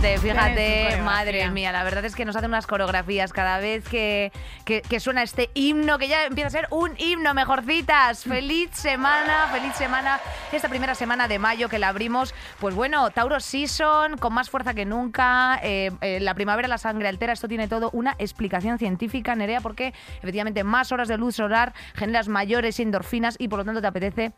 Fíjate, madre mía, la verdad es que nos hacen unas coreografías cada vez que, que- que suena este himno, que ya empieza a ser un himno, mejorcitas. Feliz semana, feliz semana, esta primera semana de mayo que la abrimos, pues bueno, Tauro Season, con más fuerza que nunca, eh, eh, la primavera, la sangre altera, esto tiene todo una explicación científica, Nerea, porque efectivamente más horas de luz solar generas mayores endorfinas y por lo tanto te apetece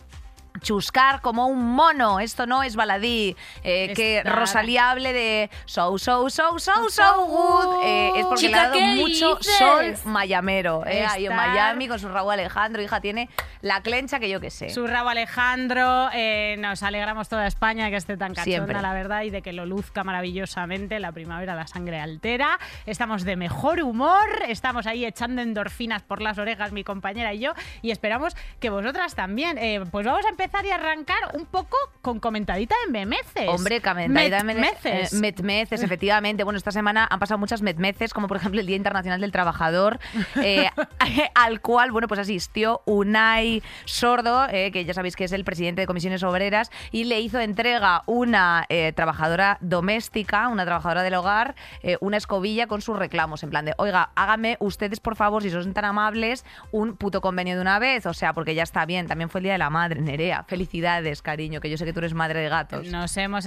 chuscar como un mono. Esto no es baladí. eh, que. Rosalía hable de so, so, so, so, so good. eh, es porque le ha Chica, dado ¿qué mucho dices? sol mayamero. eh, ahí en. Miami con su Raúl Alejandro. Hija, tiene la clencha que yo que sé. Su Rabo Alejandro, eh, nos alegramos toda España que esté tan cachonda, Siempre. la verdad, y de que lo luzca maravillosamente. La primavera la sangre altera. Estamos de mejor humor, estamos ahí echando endorfinas por las orejas, mi compañera y yo, y esperamos que vosotras también. Eh, pues vamos a empezar y arrancar un poco con comentadita de memeces. Hombre, camentadita Met- de meces. eh, metmeces, efectivamente. Bueno, esta semana han pasado muchas metmeces, como por ejemplo el Día Internacional del Trabajador, eh, al cual, bueno, pues asistió Unai Sordo, eh, que ya sabéis que es el presidente de Comisiones Obreras, y le hizo entrega una trabajadora doméstica, una trabajadora del hogar, una escobilla con sus reclamos, en plan de, oiga, hágame ustedes, por favor, si son tan amables, un puto convenio de una vez, o sea, porque ya está bien, también fue el Día de la Madre, Nerea. Felicidades, cariño, que yo sé que tú eres madre de gatos. Nos hemos.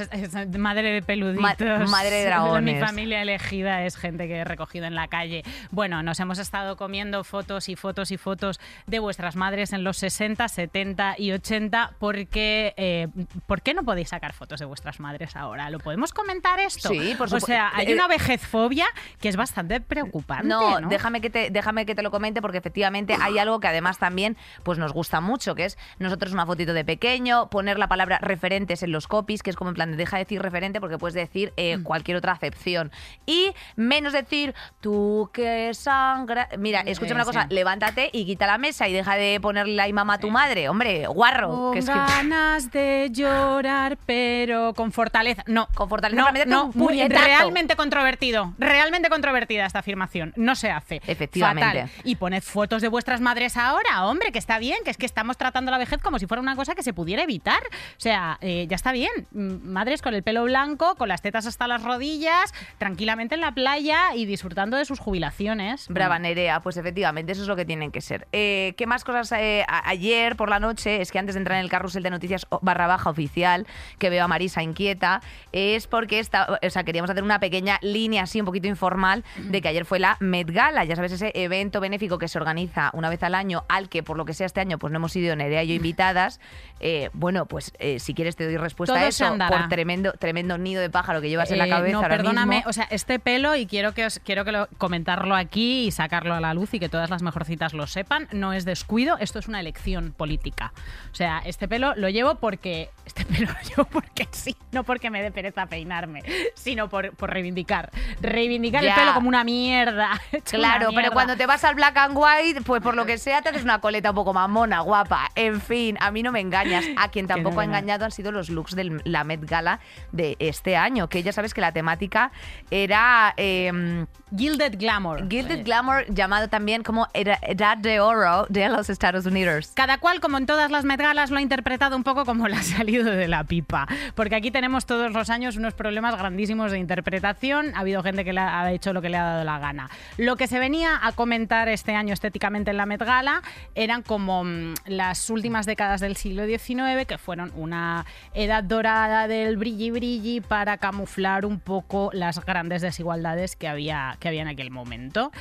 madre de peluditos. Ma- madre de dragones. Mi familia elegida es gente que he recogido en la calle. Bueno, nos hemos estado comiendo fotos y fotos y fotos de vuestras madres en los 60, 70 y 80. Porque, eh, ¿Por qué no podéis sacar fotos de vuestras madres ahora? ¿Lo podemos comentar esto? Sí, por O supuesto. sea, hay Eh, una vejezfobia que es bastante preocupante. No, No, déjame que te déjame que te lo comente porque efectivamente hay algo que además también pues nos gusta mucho, que es nosotros una fotito de pequeño, poner la palabra referentes en los copies, que es como en plan de deja de decir referente porque puedes decir eh, Mm. cualquier otra acepción y menos decir tú que sangra. Mira, escúchame una Eh, cosa, sí. levántate y quita la mesa y deja de ponerle ahí mamá a tu madre, hombre, guarro, Con que es que ganas de llorar, pero con fortaleza. No, Con fortaleza, No, no, un muy- realmente controvertido. Realmente controvertida esta afirmación. No se hace. Efectivamente. Fatal. Y poned fotos de vuestras madres ahora, hombre, que está bien, que es que estamos tratando la vejez como si fuera una cosa que se pudiera evitar. O sea, eh, ya está bien. Madres con el pelo blanco, con las tetas hasta las rodillas, tranquilamente en la playa y disfrutando de sus jubilaciones. Brava Nerea, pues efectivamente, eso es lo que tienen que ser. Eh, ¿Qué más cosas eh, ayer por la noche? Es que antes de entrar en el carrusel de noticias barra baja oficial, que veo a Marisa inquieta, es porque está, o sea, queríamos hacer una pequeña línea así, un poquito informal, de que ayer fue la Met Gala, ya sabes, ese evento benéfico que se organiza una vez al año, al que por lo que sea este año, pues no hemos ido Nerea y yo invitadas. Eh, bueno, pues eh, si quieres te doy respuesta Todo a eso, por tremendo, tremendo nido de pájaro que llevas en la Eh, cabeza no, ahora perdóname, mismo. o sea, este pelo, y quiero que os quiero que lo, comentarlo aquí y sacarlo a la luz y que todas las mejorcitas lo sepan, no es descuido, esto es una elección política. O sea, este pelo lo llevo porque. Este pelo lo llevo porque sí, no porque me dé pereza peinarme, sino por, por reivindicar. Reivindicar Ya. el pelo como una mierda. una Claro, pero cuando te vas al black and white, pues por lo que sea te haces una coleta un poco más mona, guapa. En fin, a mí no me engañas. A quien no, tampoco ha engañado han sido los looks de la Met Gala de este año, que ya sabes que la temática era eh, Gilded Glamour. Gilded Eh, Glamour, llamado también como Edad de Oro de los Estados Unidos. Cada cual, como en todas las Met Galas, lo ha interpretado un poco como le ha salido de la pipa. Porque aquí tenemos todos los años unos problemas grandísimos de interpretación. Ha habido gente que le ha hecho lo que le ha dado la gana. Lo que se venía a comentar este año estéticamente en la Met Gala eran como mm, las últimas décadas del siglo XIX, que fueron una edad dorada del brilli brilli para camuflar un poco las grandes desigualdades que había, que había en aquel momento.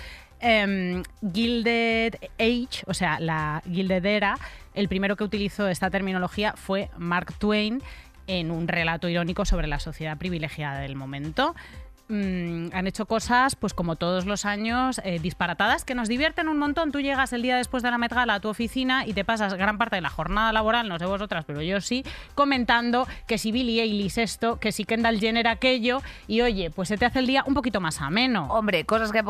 Em, Gilded Age, o sea, la Gilded Era, el primero que utilizó esta terminología fue Mark Twain en un relato irónico sobre la sociedad privilegiada del momento. Mm, han hecho cosas, pues como todos los años, eh, disparatadas, que nos divierten un montón. Tú llegas el día después de la Met Gala a tu oficina y te pasas gran parte de la jornada laboral, no sé vosotras, pero yo sí, comentando que si Billie Eilish esto, que si Kendall Jenner aquello, y oye, pues se te hace el día un poquito más ameno. Hombre, cosas que,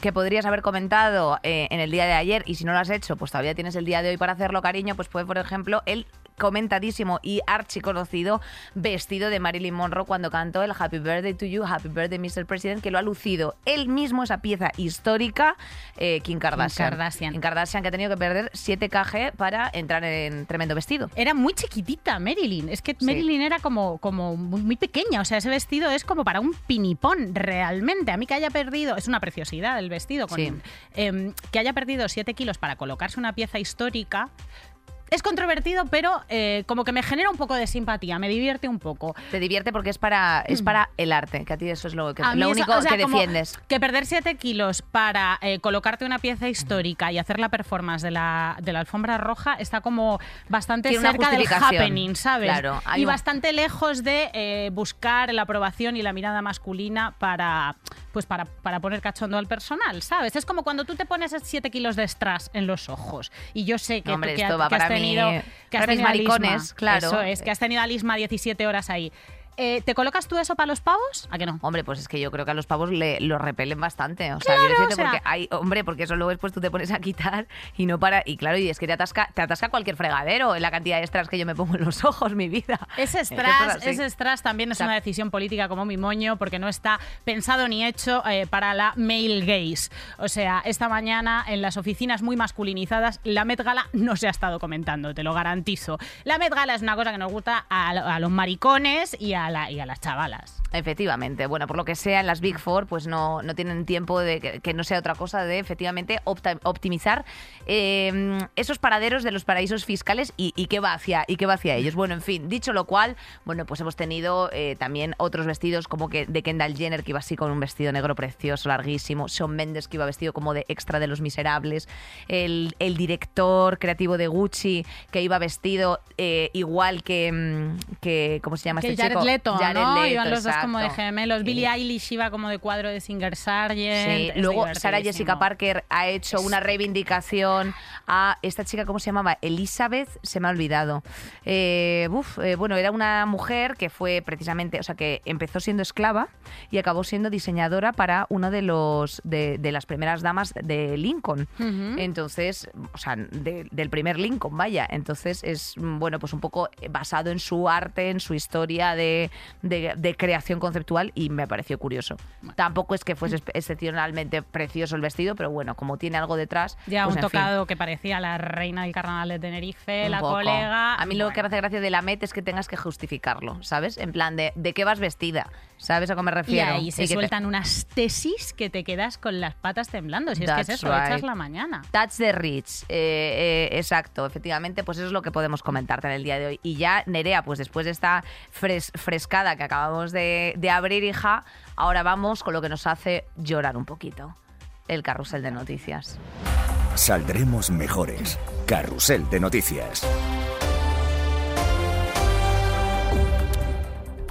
que podrías haber comentado eh, en el día de ayer y si no lo has hecho, pues todavía tienes el día de hoy para hacerlo, cariño, pues fue, por ejemplo, el comentadísimo y archiconocido vestido de Marilyn Monroe cuando cantó el Happy Birthday to You, Happy Birthday Mr. President, que lo ha lucido él mismo, esa pieza histórica, eh, Kim Kardashian. Kardashian. Kim Kardashian que ha tenido que perder 7 kg para entrar en tremendo vestido. Era muy chiquitita Marilyn. Es que Marilyn era como, como muy pequeña. O sea, ese vestido es como para un pinipón realmente. A mí que haya perdido, es una preciosidad el vestido, con, Sí. em, que haya perdido 7 kilos para colocarse una pieza histórica. Es controvertido, pero eh, como que me genera un poco de simpatía, me divierte un poco. Te divierte porque es para, es para el arte, que a ti eso es lo, que, Mm. Lo eso- único o sea, que defiendes. Que perder 7 kilos para eh, colocarte una pieza histórica y hacer la performance de la, de la alfombra roja está como bastante Tiene cerca del happening, ¿sabes? Claro, y un- bastante lejos de eh, buscar la aprobación y la mirada masculina para, pues para, para poner cachondo al personal, ¿sabes? Es como cuando tú te pones 7 kilos de strass en los ojos. Y yo sé que, Hombre, que, esto va que para mí- tenido, que has tenido maricones, claro. Eso es, que has tenido a Lisma 17 horas ahí. Eh, ¿Te colocas tú eso para los pavos? ¿A que no? Hombre, pues es que yo creo que a los pavos le, los repelen bastante. O sea, Claro, decirte o sea- porque hay, hombre, porque eso luego después tú te pones a quitar y no para. Y claro, y es que te atasca, te atasca cualquier fregadero en la cantidad de extras que yo me pongo en los ojos, mi vida. Ese strass, es ese strass también es O sea, una decisión política como mi moño porque no está pensado ni hecho eh, para la male gaze. O sea, esta mañana en las oficinas muy masculinizadas la Met Gala no se ha estado comentando, te lo garantizo. La Met Gala es una cosa que nos gusta a, a los maricones y a, y a las chavalas. Efectivamente, bueno, por lo que sea, en las Big Four pues no, no tienen tiempo de que, que no sea otra cosa de efectivamente opta- optimizar eh, esos paraderos de los paraísos fiscales y, y qué va hacia y qué va hacia ellos. Bueno, en fin, dicho lo cual, bueno, pues hemos tenido eh, también otros vestidos como que de Kendall Jenner que iba así con un vestido negro precioso, larguísimo, Shawn Mendes que iba vestido como de extra de Los Miserables, el, el director creativo de Gucci que iba vestido eh, igual que, mm, que ¿cómo se llama Que este Jared chico? Leto, Jared ¿no? Leto, Iban los dos como de gemelos. Billie Eilish iba como de cuadro de Singer Sargent. Sí, luego Sara. Jessica Parker ha hecho una reivindicación a esta chica, ¿cómo se llamaba? Elizabeth, se me ha olvidado. Eh, uf, eh, bueno, era una mujer que fue precisamente, o sea, que empezó siendo esclava y acabó siendo diseñadora para una de los de, de las primeras damas de Lincoln. Entonces, o sea, de- del primer Lincoln, vaya. Entonces es, bueno, pues un poco basado en su arte, en su historia de, de- de conceptual y me pareció curioso. Tampoco es que fuese excepcionalmente precioso el vestido, pero bueno, como tiene algo detrás. Ya pues, un fin, tocado que parecía la reina del carnaval de Tenerife, un la poco. colega. A mí lo que me hace gracia de la Met es que tengas que justificarlo, ¿sabes? En plan de, ¿de qué vas vestida? ¿Sabes a qué me Y refiero? ahí se que te- sueltan unas tesis que te quedas con las patas temblando. Si es que es That's eso, echas la mañana. Touch the Rich, eh, eh, exacto, efectivamente, pues eso es lo que podemos comentarte en el día de hoy. Y ya, Nerea, pues después de esta fres- frescada que acabamos de, de abrir, hija, ahora vamos con lo que nos hace llorar un poquito. El carrusel de noticias. Saldremos mejores. Carrusel de noticias.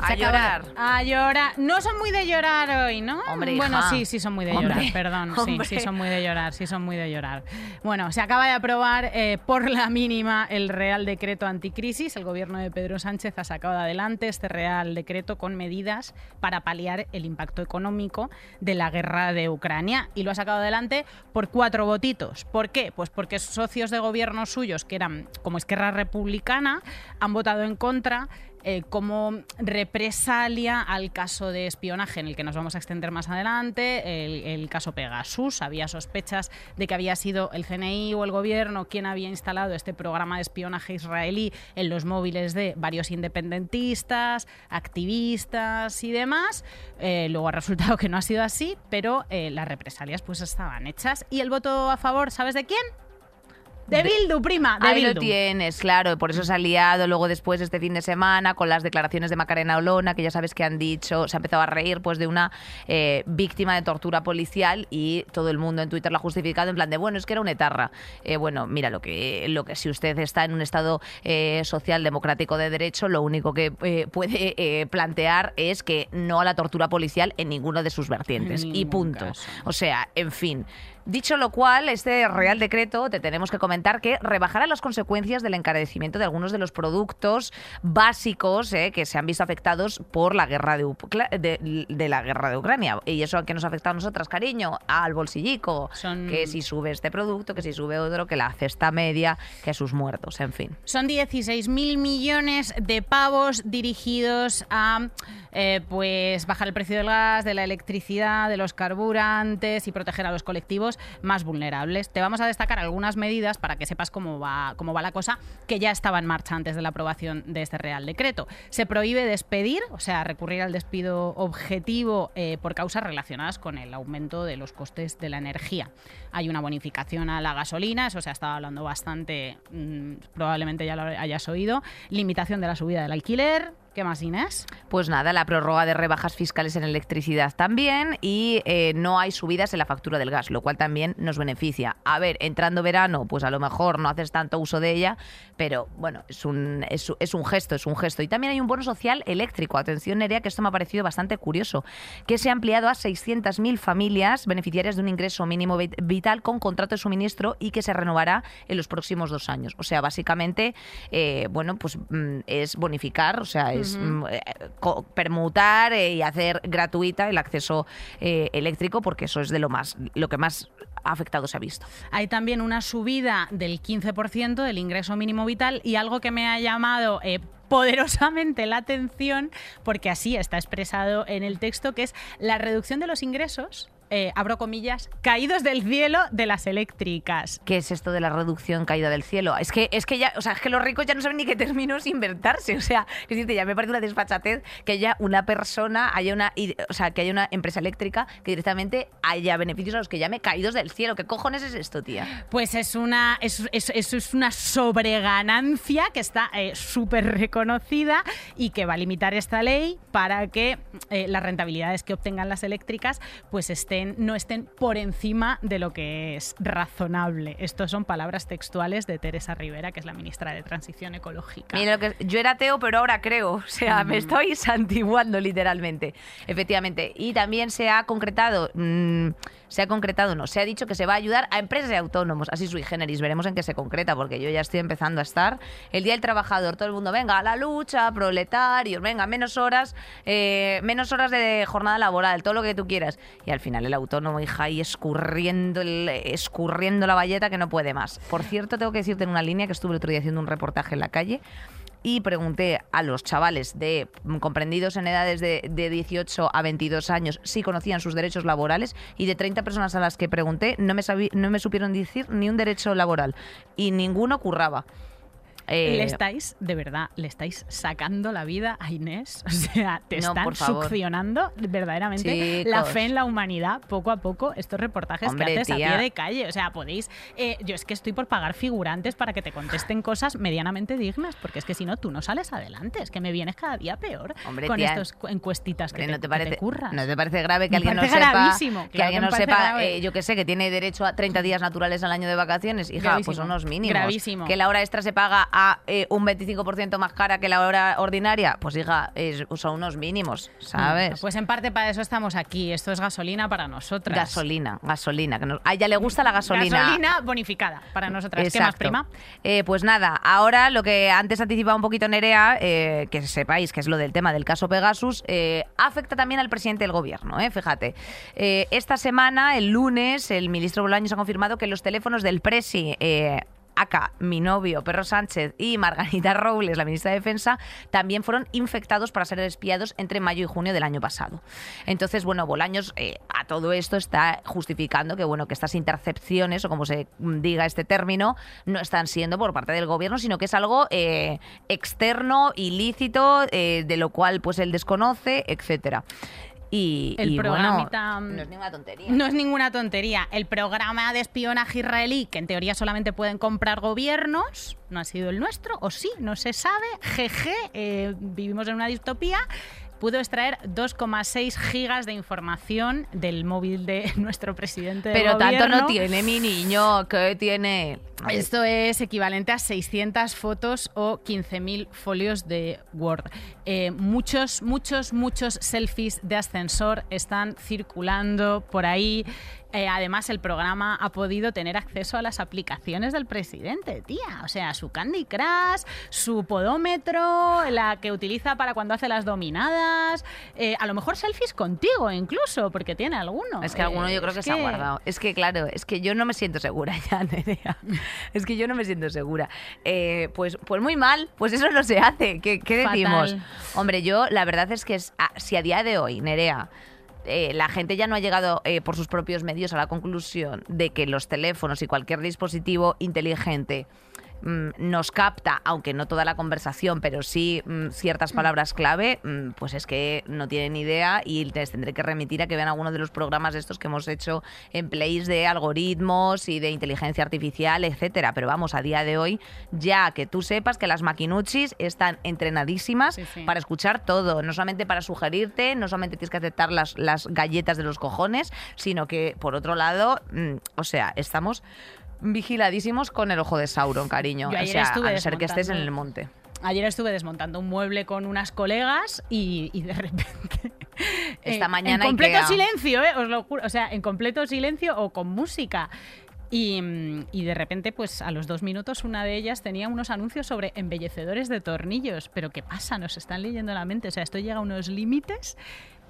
A acabó. llorar. A llorar. No son muy de llorar hoy, ¿no? Hombre, bueno, hija. sí, sí son muy de Hombre, llorar, perdón. Sí, sí son muy de llorar, sí son muy de llorar. Bueno, se acaba de aprobar eh, por la mínima el Real Decreto Anticrisis. El gobierno de Pedro Sánchez ha sacado adelante este Real Decreto con medidas para paliar el impacto económico de la guerra de Ucrania. Y lo ha sacado adelante por cuatro votitos. ¿Por qué? Pues porque socios de gobierno suyos, que eran como Esquerra Republicana, han votado en contra eh, como represalia al caso de espionaje en el que nos vamos a extender más adelante, el, caso Pegasus. Había sospechas de que había sido el CNI o el gobierno quien había instalado este programa de espionaje israelí en los móviles de varios independentistas, activistas y demás. Eh, luego ha resultado que no ha sido así, pero eh, las represalias pues estaban hechas. ¿Y el voto a favor, sabes de quién? De, Bildu, prima, de Ahí lo tienes, claro. Por eso se ha liado luego después este fin de semana con las declaraciones de Macarena Olona, que ya sabes que han dicho, se ha empezado a reír pues de una eh, víctima de tortura policial y todo el mundo en Twitter la ha justificado en plan de, bueno, es que era una etarra. Eh, bueno, mira, lo que, lo que si usted está en un Estado eh, social democrático de derecho, lo único que eh, puede eh, plantear es que no a la tortura policial en ninguno de sus vertientes. En y punto. caso. O sea, en fin. Dicho lo cual, este Real Decreto te tenemos que comentar que rebajará las consecuencias del encarecimiento de algunos de los productos básicos eh, que se han visto afectados por la guerra de, Ucla- de- de la guerra de Ucrania. Y eso a qué nos ha afectado a nosotras, cariño, al bolsillico. Son- Que si sube este producto, que si sube otro, que la cesta media, que sus muertos, en fin. Son 16.000 millones de pavos dirigidos a eh, pues bajar el precio del gas, de la electricidad, de los carburantes y proteger a los colectivos más vulnerables. Te vamos a destacar algunas medidas para que sepas cómo va, cómo va la cosa, que ya estaba en marcha antes de la aprobación de este Real Decreto. Se prohíbe despedir, o sea, recurrir al despido objetivo eh, por causas relacionadas con el aumento de los costes de la energía. Hay una bonificación a la gasolina, eso se ha estado hablando bastante, mm, probablemente ya lo hayas oído. Limitación de la subida del alquiler. ¿Qué más, Inés? Pues nada, la prórroga de rebajas fiscales en electricidad también y eh, no hay subidas en la factura del gas, lo cual también nos beneficia. A ver, entrando verano, pues a lo mejor no haces tanto uso de ella, pero bueno, es un, es, un gesto, es un gesto. Y también hay un bono social eléctrico. Atención, Nerea, que esto me ha parecido bastante curioso, que se ha ampliado a 600.000 familias beneficiarias de un ingreso mínimo vit- vital con contrato de suministro y que se renovará en los próximos dos años. O sea, básicamente, eh, bueno, pues mm, es bonificar, o sea, es mm, eh, permutar eh, y hacer gratuita el acceso eh, eléctrico, porque eso es de lo más, lo que más afectado se ha visto. Hay también una subida del 15% del ingreso mínimo vital y algo que me ha llamado eh, poderosamente la atención, porque así está expresado en el texto, que es la reducción de los ingresos, eh, abro comillas, caídos del cielo de las eléctricas. ¿Qué es esto de la reducción caída del cielo? Es que, es que ya, o sea, es que los ricos ya no saben ni qué términos inventarse. O sea, es decir, ya me parece una desfachatez que haya una persona, haya una, o sea, que haya una empresa eléctrica que directamente haya beneficios a los que llame caídos del cielo. ¿Qué cojones es esto, tía? Pues es una, es, es- es una sobreganancia que está eh, súper reconocida y que va a limitar esta ley para que eh, las rentabilidades que obtengan las eléctricas pues estén, no estén por encima de lo que es razonable. Estos son palabras textuales de Teresa Rivera, que es la ministra de Transición Ecológica. Mira lo que yo era ateo, pero ahora creo. O sea, me estoy santiguando literalmente. Efectivamente. Y también se ha concretado, mm, se ha concretado, no, se ha dicho que se va a ayudar a empresas y autónomos, así sui generis. Veremos en qué se concreta, porque yo ya estoy empezando a estar. El Día del Trabajador, todo el mundo, venga, a la lucha, proletarios, venga, menos horas, eh, menos horas de jornada laboral, todo lo que tú quieras. Y al final el autónomo, hija, ahí escurriendo, el- escurriendo la valleta que no puede más. Por cierto, tengo que decirte en una línea que estuve el otro día haciendo un reportaje en la calle y pregunté a los chavales de mm, comprendidos en edades de, de 18 a 22 años si conocían sus derechos laborales y de 30 personas a las que pregunté no me, no me supieron decir ni un derecho laboral y ninguno curraba. Eh, Le estáis, de verdad, le estáis sacando la vida a Inés. O sea, te No, están succionando verdaderamente la fe en la humanidad poco a poco. Estos reportajes Hombre, que haces tía. a pie de calle. O sea, podéis. eh, yo es que estoy por pagar figurantes para que te contesten cosas medianamente dignas, porque es que si no, tú no sales adelante. Es que me vienes cada día peor Hombre, con estas cu- encuestitas que te, ¿no te que parece, te curras. ¿no te parece grave que alguien no sepa, que alguien no sepa, eh, yo que sé, que tiene derecho a 30 días naturales al año de vacaciones? Hija, pues Gravísimo, unos mínimos. gravísimo. Que la hora extra se paga a eh, un 25% más cara que la hora ordinaria, pues hija, es- son unos mínimos, ¿sabes? Pues en parte para eso estamos aquí. Esto es gasolina para nosotras. Gasolina, gasolina. Que nos- a ella le gusta la gasolina. Gasolina bonificada para nosotras. ¿Qué más, Exacto. prima? Eh, pues nada, ahora lo que antes anticipaba un poquito Nerea, eh, que sepáis que es lo del tema del caso Pegasus, afecta también al presidente del gobierno, fíjate. Esta semana, el lunes, el ministro Bolaños ha confirmado que los teléfonos del Presi... Acá, mi novio, Perro Sánchez y Margarita Robles, la ministra de Defensa, también fueron infectados para ser espiados entre mayo y junio del año pasado. Entonces, bueno, Bolaños eh, a todo esto está justificando que, bueno, que estas intercepciones, o como se diga este término, no están siendo por parte del gobierno, sino que es algo eh, externo, ilícito, eh, de lo cual pues él desconoce, etcétera. Y, El y, bueno, programita, no es ninguna tontería. No es ninguna tontería. El programa de espionaje israelí, que en teoría solamente pueden comprar gobiernos, no ha sido el nuestro, o sí, no se sabe. Jeje, eh, vivimos en una distopía. Pudo extraer 2,6 gigas de información del móvil de nuestro presidente. Pero tanto no tiene mi niño, que tiene. Esto es equivalente a 600 fotos o 15.000 folios de Word. Eh, muchos, muchos, muchos selfies de ascensor están circulando por ahí. Eh, además, el programa ha podido tener acceso a las aplicaciones del presidente, tía. O sea, su Candy Crush, su podómetro, la que utiliza para cuando hace las dominadas. eh, a lo mejor selfies contigo incluso, porque tiene alguno. Es que alguno Eh, yo creo que se ha guardado. Es que, claro, es que yo no me siento segura ya, Nerea. Es que yo no me siento segura. Pues, pues muy mal, pues eso no se hace. ¿Qué, decimos? Hombre, yo la verdad es que es, ah, si a día de hoy, Nerea, eh, la gente ya no ha llegado eh, por sus propios medios a la conclusión de que los teléfonos y cualquier dispositivo inteligente mm, nos capta, aunque no toda la conversación, pero sí mm, ciertas palabras clave, mm, pues es que no tienen idea y les tendré que remitir a que vean algunos de los programas estos que hemos hecho en plays de algoritmos y de inteligencia artificial, etcétera. Pero vamos, a día de hoy, ya que tú sepas que las maquinuchis están entrenadísimas Sí, sí. para escuchar todo, no solamente para sugerirte, no solamente tienes que aceptar las, las galletas de los cojones, sino que, por otro lado, o sea, estamos vigiladísimos con el ojo de Sauron, cariño. Yo o ayer sea, estuve a no ser que estés en desmontando- el monte. Ayer estuve desmontando un mueble con unas colegas y, y de repente. Esta en- mañana En completo Ikea. silencio, ¿eh? Os lo juro. O sea, en completo silencio o con música. Y, mm, y de repente, pues a los dos minutos, una de ellas tenía unos anuncios sobre embellecedores de tornillos. Pero ¿qué pasa? Nos están leyendo la mente. O sea, esto llega a unos límites.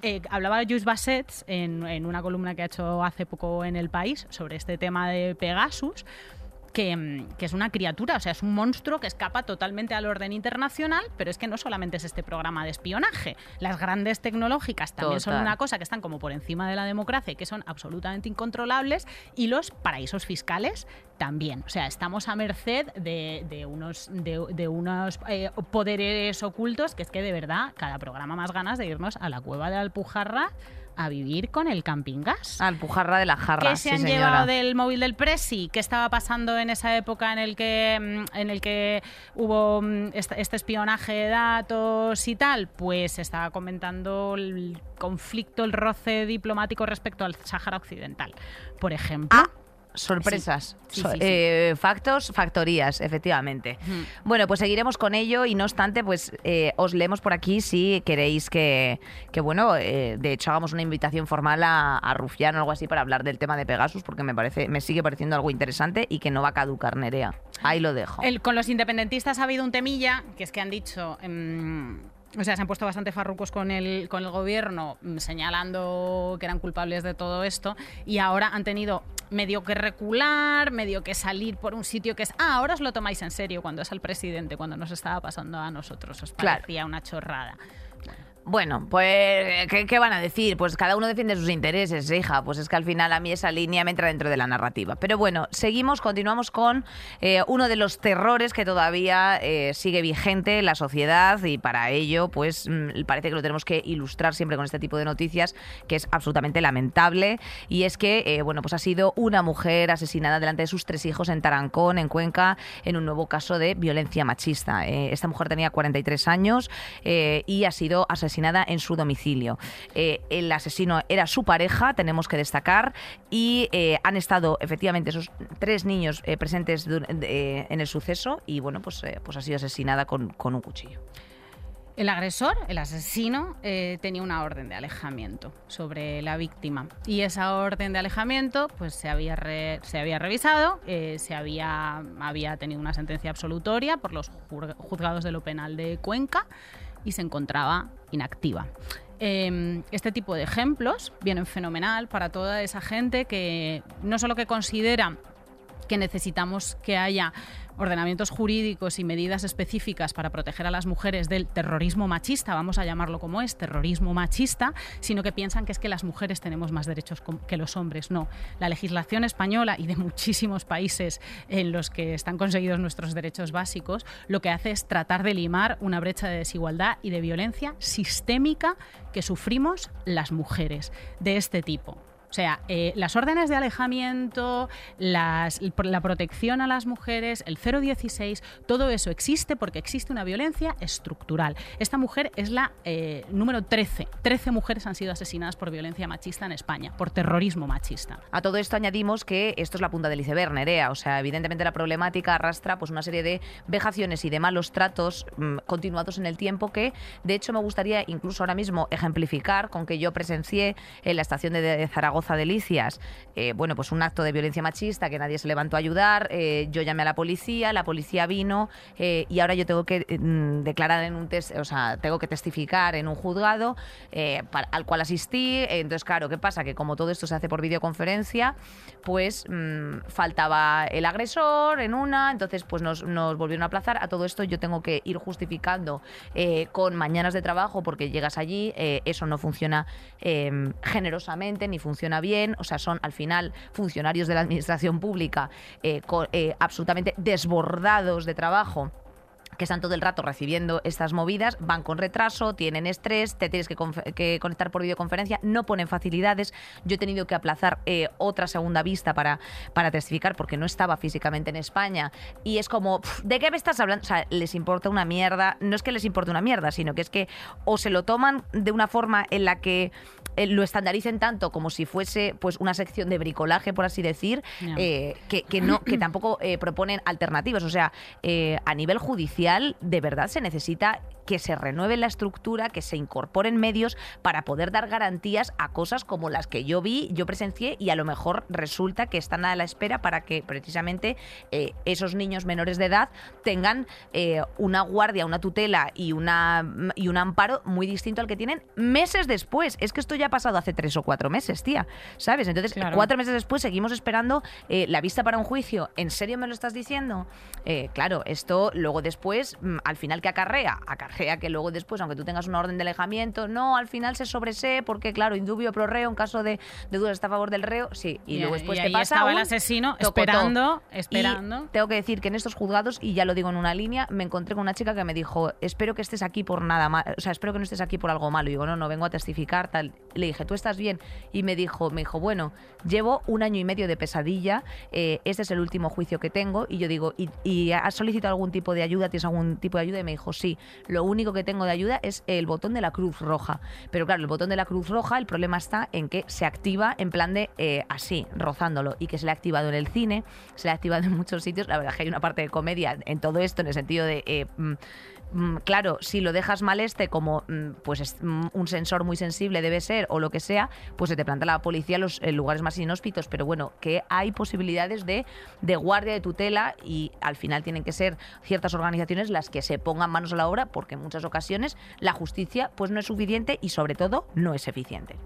Eh, hablaba Jules Bassett en una columna que ha hecho hace poco en El País sobre este tema de Pegasus que, mm, que es una criatura, o sea, es un monstruo que escapa totalmente al orden internacional, pero es que no solamente es este programa de espionaje. Las grandes tecnológicas también son una cosa que están como por encima de la democracia y que son absolutamente incontrolables, y los paraísos fiscales también. O sea, estamos a merced de, de unos, de, de unos eh, poderes ocultos que es que de verdad cada programa más ganas de irnos a la cueva de la Alpujarra a vivir con el camping gas. Alpujarra de la jarra. ¿Qué se sí, han señora. llevado del móvil del Presi? ¿Qué estaba pasando en esa época en el que, mm, en el que hubo mm, este, espionaje de datos y tal? Pues estaba comentando el conflicto, el roce diplomático respecto al Sáhara Occidental, por ejemplo. Ah, sorpresas. Sí, So- sí, sí. eh, factos, factorías, efectivamente. Bueno, pues seguiremos con ello y no obstante, pues eh, os leemos por aquí si queréis que, que bueno, eh, de hecho hagamos una invitación formal a, a Rufián o algo así para hablar del tema de Pegasus, porque me parece, me sigue pareciendo algo interesante y que no va a caducar Nerea. Ahí lo dejo. El- con los independentistas ha habido un temilla, que es que han dicho... em, o sea, se han puesto bastante farrucos con el, con el gobierno, mm, señalando que eran culpables de todo esto, y ahora han tenido medio que recular, medio que salir por un sitio que es, ah, ahora os lo tomáis en serio cuando es el presidente, cuando nos estaba pasando a nosotros, os Claro. parecía una chorrada. Bueno, pues, ¿qué, van a decir? Pues cada uno defiende sus intereses, hija. Pues es que al final a mí esa línea me entra dentro de la narrativa. Pero bueno, seguimos, continuamos con eh, uno de los terrores que todavía eh, sigue vigente en la sociedad y para ello, pues mm, parece que lo tenemos que ilustrar siempre con este tipo de noticias, que es absolutamente lamentable. Y es que, eh, bueno, pues ha sido una mujer asesinada delante de sus tres hijos en Tarancón, en Cuenca, en un nuevo caso de violencia machista. Esta mujer tenía 43 años y ha sido asesinada en su domicilio. Eh, el asesino era su pareja, tenemos que destacar, y eh, han estado efectivamente esos tres niños eh, presentes du- de- en el suceso y bueno, pues, eh, pues ha sido asesinada con, con un cuchillo. El agresor, el asesino, eh, tenía una orden de alejamiento sobre la víctima. Y esa orden de alejamiento pues, se, había re- se había revisado, eh, se había, había tenido una sentencia absolutoria por los juzgados de lo penal de Cuenca y se encontraba inactiva. Eh, este tipo de ejemplos vienen fenomenal para toda esa gente que no solo que considera que necesitamos que haya ordenamientos jurídicos y medidas específicas para proteger a las mujeres del terrorismo machista, vamos a llamarlo como es, terrorismo machista, sino que piensan que es que las mujeres tenemos más derechos que los hombres. No, la legislación española y de muchísimos países en los que están conseguidos nuestros derechos básicos, lo que hace es tratar de limar una brecha de desigualdad y de violencia sistémica que sufrimos las mujeres de este tipo O sea, eh, las órdenes de alejamiento, la protección a las mujeres, el 016, todo eso existe porque existe una violencia estructural. Esta mujer es la eh, número 13. 13 mujeres han sido asesinadas por violencia machista en España, por terrorismo machista. A todo esto añadimos que esto es la punta del iceberg, Nerea. O sea, evidentemente la problemática arrastra pues, una serie de vejaciones y de malos tratos mm, continuados en el tiempo que, de hecho, me gustaría incluso ahora mismo ejemplificar con que yo presencié en la estación de Zaragoza Delicias, eh, bueno, pues un acto de violencia machista que nadie se levantó a ayudar. Eh, yo llamé a la policía, la policía vino eh, y ahora yo tengo que mm, declarar en un test, o sea, tengo que testificar en un juzgado al cual asistí. Entonces, claro, ¿qué pasa? Que como todo esto se hace por videoconferencia, pues mm, faltaba el agresor en una, entonces pues nos, nos, volvieron a aplazar. A todo esto yo tengo que ir justificando con mañanas de trabajo porque llegas allí, eso no funciona generosamente ni funciona bien, o sea, son al final funcionarios de la administración pública eh, eh, absolutamente desbordados de trabajo que están todo el rato recibiendo estas movidas, van con retraso, tienen estrés, te tienes que, conectar por videoconferencia, no ponen facilidades. Yo he tenido que aplazar eh, otra segunda vista para, para testificar porque no estaba físicamente en España. Y es como, ¿de qué me estás hablando? O sea, les importa una mierda. No es que les importe una mierda, sino que es que o se lo toman de una forma en la que eh, lo estandaricen tanto como si fuese pues una sección de bricolaje, por así decir, eh, que, no, que tampoco proponen alternativas. O sea, a nivel judicial, de verdad se necesita que se renueve la estructura, que se incorporen medios para poder dar garantías a cosas como las que yo vi, yo presencié y a lo mejor resulta que están a la espera para que precisamente eh, esos niños menores de edad tengan eh, una guardia, una tutela y, una, y un amparo muy distinto al que tienen meses después. Es que esto ya ha pasado hace tres o cuatro meses, tía, ¿sabes? Entonces, cuatro meses después seguimos esperando eh, la vista para un juicio. ¿En serio me lo estás diciendo? claro, esto luego después, mm, al final, ¿qué acarrea? Acarrea que luego después, aunque tú tengas una orden de alejamiento, no, al final se sobresee porque, claro, indubio pro reo, en caso de, de dudas está a favor del reo, sí. Y, luego después, ¿qué pasa? Estaba el asesino esperando, esperando. tengo que decir que en estos juzgados, y ya lo digo en una línea, me encontré con una chica que me dijo, espero que estés aquí por nada malo, o sea, espero que no estés aquí por algo malo. Y digo, no, no, vengo a testificar, tal. Le dije, ¿tú estás bien? Y me dijo, me dijo, bueno, llevo un año y medio de pesadilla, eh, este es el último juicio que tengo. Y yo digo, ¿y, ¿y has solicitado algún tipo de ayuda? ¿Tienes algún tipo de ayuda? Y me dijo, sí. Lo único que tengo de ayuda es el botón de la Cruz Roja. Pero claro, el botón de la Cruz Roja, el problema está en que se activa en plan de eh, así, rozándolo, y que se le ha activado en el cine, se le ha activado en muchos sitios. La verdad es que hay una parte de comedia en todo esto, en el sentido de... Eh, mm, claro, si lo dejas mal este como mm, pues es mm, un sensor muy sensible debe ser o lo que sea, pues se te planta la policía en los lugares más inhóspitos. Pero bueno, que hay posibilidades de, de guardia, de tutela y al final tienen que ser ciertas organizaciones las que se pongan manos a la obra porque en muchas ocasiones la justicia pues no es suficiente y sobre todo no es eficiente.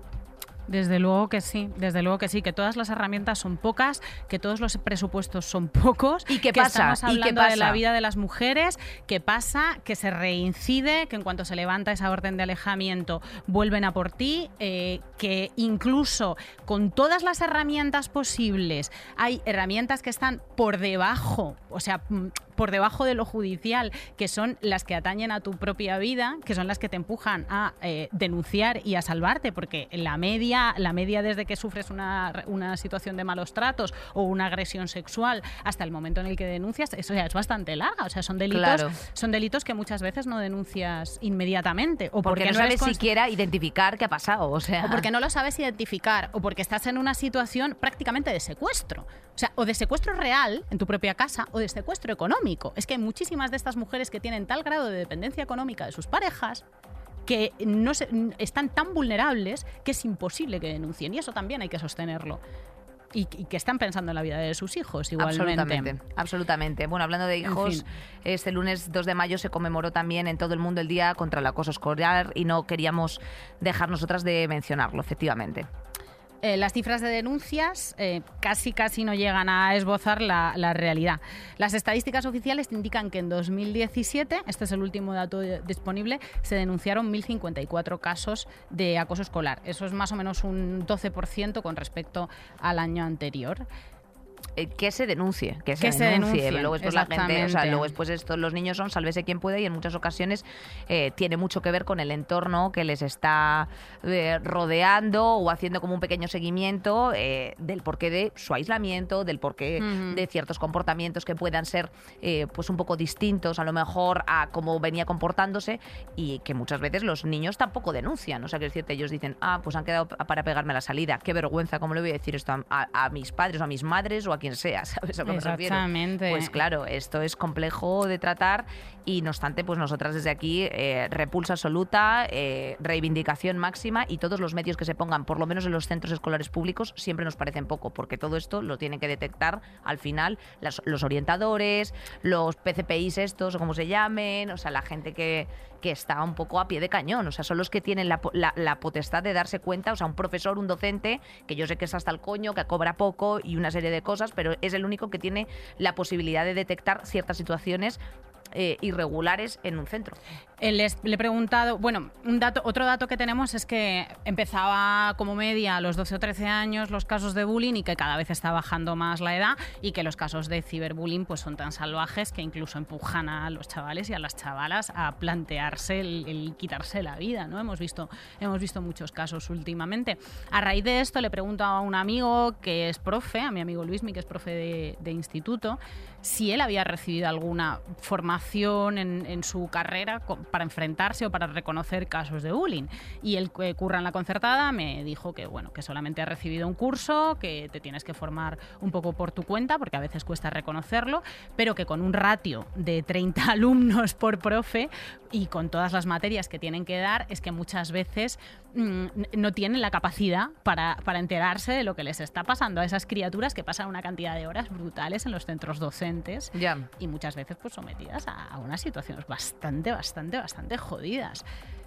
Desde luego que sí, desde luego que sí, que todas las herramientas son pocas, que todos los presupuestos son pocos. ¿Y qué que pasa? Estamos hablando de la vida de las mujeres, que pasa, que se reincide, que en cuanto se levanta esa orden de alejamiento vuelven a por ti, eh, que incluso con todas las herramientas posibles hay herramientas que están por debajo, o sea, mm, por debajo de lo judicial, que son las que atañen a tu propia vida, que son las que te empujan a eh, denunciar y a salvarte, porque la media, la media desde que sufres una, una, situación de malos tratos o una agresión sexual hasta el momento en el que denuncias, eso ya es bastante larga. O sea, son delitos, son delitos que muchas veces no denuncias inmediatamente. O porque, no sabes siquiera identificar qué ha pasado. O, sea. o porque no lo sabes identificar, o porque estás en una situación prácticamente de secuestro. O sea, o de secuestro real en tu propia casa, o de secuestro económico. Es que hay muchísimas de estas mujeres que tienen tal grado de dependencia económica de sus parejas que no están tan vulnerables que es imposible que denuncien. Y eso también hay que sostenerlo. Y, que están pensando en la vida de sus hijos igualmente. Absolutamente, absolutamente. Bueno, hablando de hijos, este lunes 2 de mayo se conmemoró también en todo el mundo el Día contra el Acoso Escolar y no queríamos dejar nosotras de mencionarlo, efectivamente. Eh, las cifras de denuncias eh, casi casi no llegan a esbozar la, realidad. Las estadísticas oficiales indican que en 2017, este es el último dato disponible, se denunciaron 1.054 casos de acoso escolar. Eso es más o menos un 12% con respecto al año anterior. Eh, que se denuncie, que se Que denuncie. luego después la gente, o sea, luego después esto, los niños son sálvese quien puede y en muchas ocasiones eh, tiene mucho que ver con el entorno que les está eh, rodeando o haciendo como un pequeño seguimiento del porqué de su aislamiento, del porqué de ciertos comportamientos que puedan ser pues un poco distintos a lo mejor a cómo venía comportándose y que muchas veces los niños tampoco denuncian. O sea, que es cierto, ellos dicen, ah, pues han quedado pa- para pegarme a la salida. Qué vergüenza, ¿cómo le voy a decir esto a, a- a mis padres o a mis madres o a quien sea? ¿Sabes a lo que me refiero? Exactamente. Pues claro, esto es complejo de tratar y no obstante, pues nosotras desde aquí, eh, repulsa absoluta, eh, reivindicación máxima y todos los medios que se pongan, por lo menos en los centros escolares públicos, siempre nos parecen poco, porque todo esto lo tienen que detectar al final las- los orientadores, los PCPIs estos, o como se llamen, o sea, la gente que, que está un poco a pie de cañón, o sea, son los que tienen la, la- la potestad de darse cuenta, o sea, un profesor, un docente, que yo sé que es hasta el coño, que cobra poco y una serie de cosas, pero es el único que tiene la posibilidad de detectar ciertas situaciones eh, irregulares en un centro. Les- le he preguntado, bueno, un dato, otro dato que tenemos es que empezaba como media a los 12 o 13 años los casos de bullying y que cada vez está bajando más la edad y que los casos de ciberbullying pues son tan salvajes que incluso empujan a los chavales y a las chavalas a plantearse el, quitarse la vida, ¿no? Hemos visto, hemos visto muchos casos últimamente. A raíz de esto le pregunto a un amigo que es profe, a mi amigo Luismi, que es profe de, de instituto, si él había recibido alguna formación en, en su carrera para enfrentarse o para reconocer casos de bullying. Y él que curra en la concertada me dijo que bueno, que solamente ha recibido un curso, que te tienes que formar un poco por tu cuenta, porque a veces cuesta reconocerlo, pero que con un ratio de 30 alumnos por profe y con todas las materias que tienen que dar, es que muchas veces mm, no tienen la capacidad para, para enterarse de lo que les está pasando a esas criaturas que pasan una cantidad de horas brutales en los centros docentes Ya. y muchas veces pues sometidas a, a unas situaciones bastante, bastante, bastante jodidas.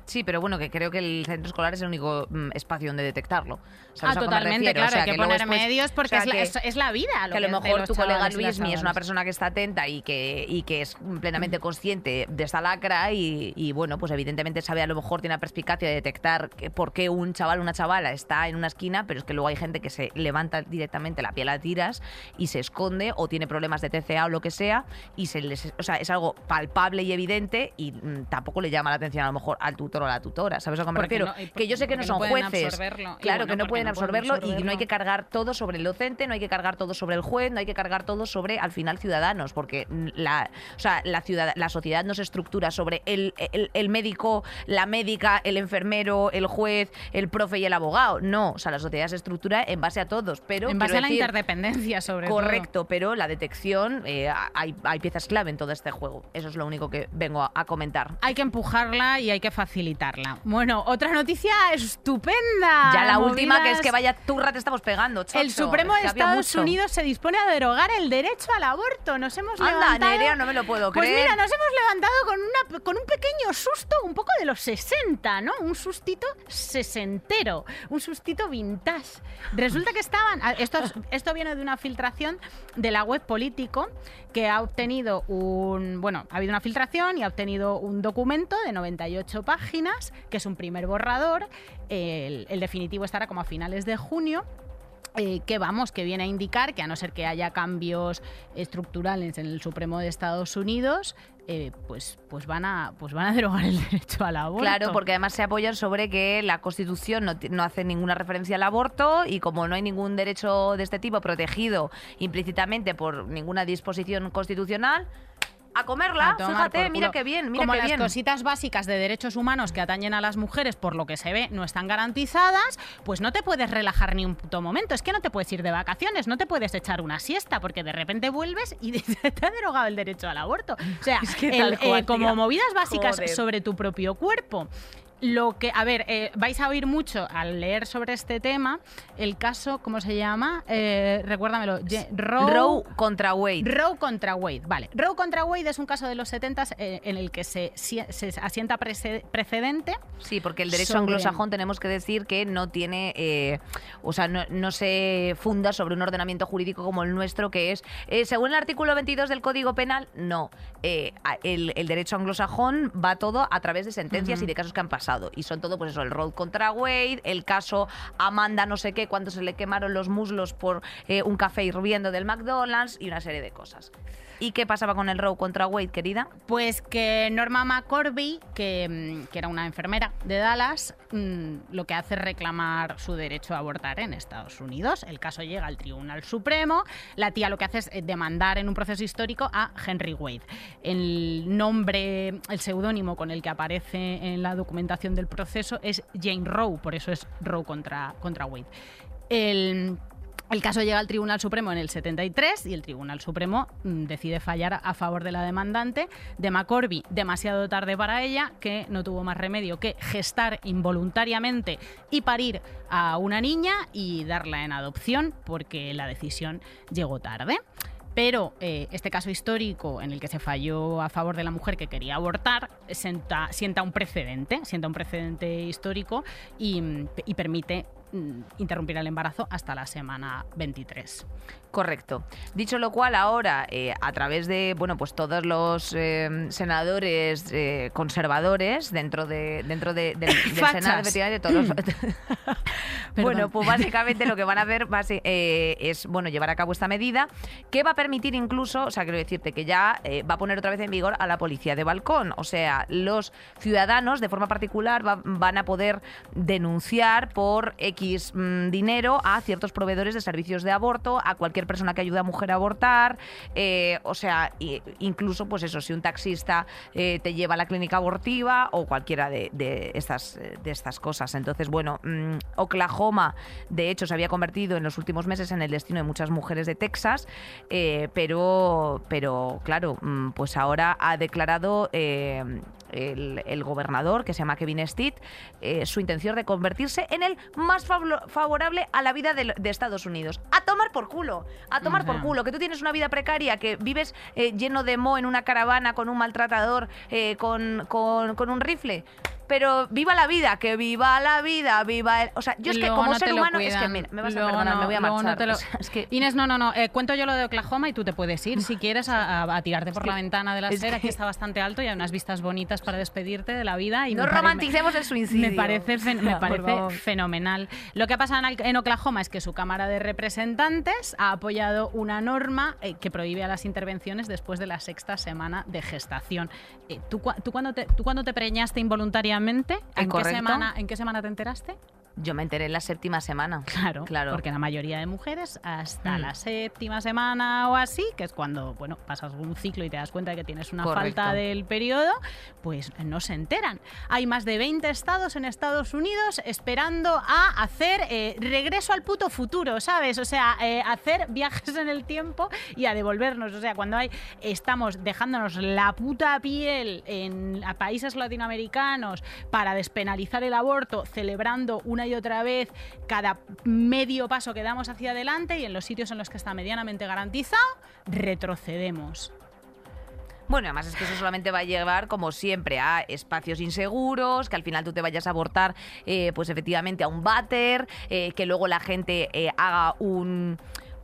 Sí, pero bueno, que creo que el centro escolar es el único mm, espacio donde detectarlo. ¿Sabes Ah, a me totalmente, refiero? O claro, sea, hay que luego poner después- medios porque o sea, es, la, que- es, es la vida. Lo que a lo de mejor los tu colega chavales y las Luismi es una chavalas. persona que está atenta y que, y que es plenamente consciente de esta lacra y, y, bueno, pues evidentemente sabe a lo mejor, tiene la perspicacia de detectar que por qué un chaval o una chavala está en una esquina, pero es que luego hay gente que se levanta directamente la piel a tiras y se esconde o tiene problemas de TCA o lo que sea y se les, o sea, es algo palpable y evidente y mm, tampoco le llama la atención a lo mejor al tutor o a la tutora, ¿sabes a qué me Porque refiero? no- que yo sé que no no son pueden jueces. Claro, bueno, que no pueden no absorberlo y no hay que cargar todo sobre el docente, no hay que cargar todo sobre el juez, no hay que cargar todo sobre al final ciudadanos, porque la, o sea, la, ciudad, la sociedad no se estructura sobre el, el- el médico, la médica, el enfermero, el juez, el profe y el abogado. No, o sea, la sociedad se estructura en base a todos, pero En base a la decir, interdependencia, sobre todo. Correcto, pero la detección, eh, hay, hay piezas clave en todo este juego. Eso es lo único que vengo a, a comentar. Hay que empujarla y hay que Bueno, otra noticia estupenda. Ya la última, que es que vaya turra te estamos pegando, chocho. El Supremo Es de que Estados. Unidos se dispone a derogar el derecho al aborto. Nos hemos Anda, levantado. Nerea, no me lo puedo Pues creer. mira, nos hemos levantado con, una, con un pequeño susto, un poco de los 60, ¿no? Un sustito sesentero, un sustito vintage. Resulta que estaban. Esto, es- esto viene de una filtración de la web político que ha obtenido un. Bueno, ha habido una filtración y ha obtenido un documento de 98 páginas, que es un primer borrador. El, el definitivo estará como a finales de junio. Eh, que vamos, que viene a indicar que a no ser que haya cambios estructurales en el Supremo de Estados Unidos, eh, pues, pues, van a, pues van a derogar el derecho al aborto. Claro, porque además se apoyan sobre que la Constitución no, no hace ninguna referencia al aborto y como no hay ningún derecho de este tipo protegido implícitamente por ninguna disposición constitucional, a comerla. A Fíjate, mira qué bien, mira Como qué las bien. cositas básicas de derechos humanos que atañen a las mujeres, por lo que se ve, no están garantizadas, pues no te puedes relajar ni un puto momento. Es que no te puedes ir de vacaciones, no te puedes echar una siesta, porque de repente vuelves y te ha derogado el derecho al aborto. O sea, Es que el- tal cual, eh, como movidas básicas Joder. sobre tu propio cuerpo. Lo que, a ver, eh, vais a oír mucho al leer sobre este tema el caso, ¿cómo se llama? Eh, recuérdamelo. Je- Roe- Roe contra Wade. Roe contra Wade, vale. Roe contra Wade es un caso de los 70 eh, en el que se, si- se asienta prece- precedente. Sí, porque el derecho sobre- anglosajón tenemos que decir que no tiene, o sea, no, no se funda sobre un ordenamiento jurídico como el nuestro, que es, según el artículo 22 del Código Penal, no. El, el derecho anglosajón va todo a través de sentencias y de casos que han pasado. Y son todo, pues eso, el Road contra Wade, el caso Amanda no sé qué, cuando se le quemaron los muslos por eh, un café hirviendo del McDonald's y una serie de cosas. ¿Y qué pasaba con el Roe contra Wade, querida? Pues que Norma McCorby, que, mm, que era una enfermera de Dallas, mm, lo que hace es reclamar su derecho a abortar en Estados Unidos. El caso llega al Tribunal Supremo. La tía lo que hace es eh, demandar en un proceso histórico a Henry Wade. El nombre, el seudónimo con el que aparece en la documentación del proceso es Jane Roe, por eso es Roe contra, contra Wade. El el caso llega al Tribunal Supremo en el 73 y el Tribunal Supremo mm, decide fallar a favor de la demandante de McCorby, demasiado tarde para ella, que no tuvo más remedio que gestar involuntariamente y parir a una niña y darla en adopción porque la decisión llegó tarde. Pero eh, este caso histórico en el que se falló a favor de la mujer que quería abortar sienta, un precedente, sienta un precedente histórico y, y permite mm, interrumpir el embarazo hasta la semana 23. Correcto. Dicho lo cual, ahora, eh, a través de bueno, pues todos los eh, senadores eh, conservadores dentro de dentro de, del, del Fachas. Senado, efectivamente, todos los- bueno, pues básicamente lo que van a hacer eh, es bueno llevar a cabo esta medida que va a permitir incluso, o sea, quiero decirte que ya va a poner otra vez en vigor a la policía de balcón. O sea, los ciudadanos de forma particular va- van a poder denunciar por X mm, dinero a ciertos proveedores de servicios de aborto, a cualquier persona que ayude a mujer a abortar. eh, o sea, incluso, pues eso, si un taxista eh, te lleva a la clínica abortiva o cualquiera de, estas, eh, de estas cosas. Entonces, bueno, mm, Oklahoma, de hecho, se había convertido en los últimos meses en el destino de muchas mujeres de Texas, pero, pero claro, mm, pues ahora ha declarado el, gobernador, que se llama Kevin Stitt, eh, su intención de convertirse en el más favorable a la vida de, Estados Unidos. A tomar por culo, a tomar por culo, que tú tienes una vida precaria, que vives eh, lleno de mo en una caravana con un maltratador, eh, con, con- con un rifle. Pero viva la vida, que viva la vida, viva el... O sea, yo es que Luego como no ser humano, es que mira, me vas a perdonar, no, me voy a no marchar. te lo- O sea, es que Inés, no, no, no. eh, cuento yo lo de Oklahoma y tú te puedes ir si quieres a, a- a tirarte por la ventana de la acera, que- está bastante alto y hay unas vistas bonitas para despedirte de la vida. Y no me romanticemos el suicidio. Me parece, fen- me parece fenomenal. Lo que ha pasado en, Oklahoma es que su Cámara de Representantes ha apoyado una norma eh, que prohíbe a las intervenciones después de la sexta semana de gestación. Eh, ¿tú, cua- tú cuándo te, ¿Tú cuándo te preñaste involuntariamente? ¿En qué, correcto. semana, ¿En qué semana te enteraste? Yo me enteré en la séptima semana. Claro, claro. porque la mayoría de mujeres hasta Mm. la séptima semana o así, que es cuando, bueno, pasas un ciclo y te das cuenta de que tienes una Correcto. falta del periodo, pues no se enteran. Hay más de 20 estados en Estados Unidos esperando a hacer eh, regreso al puto futuro, ¿sabes? O sea, eh, hacer viajes en el tiempo y a devolvernos. O sea, cuando hay estamos dejándonos la puta piel en a países latinoamericanos para despenalizar el aborto, celebrando una y otra vez cada medio paso que damos hacia adelante y en los sitios en los que está medianamente garantizado, retrocedemos. Bueno, además es que eso solamente va a llevar, como siempre, a espacios inseguros, que al final tú te vayas a abortar, eh, pues efectivamente a un váter, eh, que luego la gente eh, haga un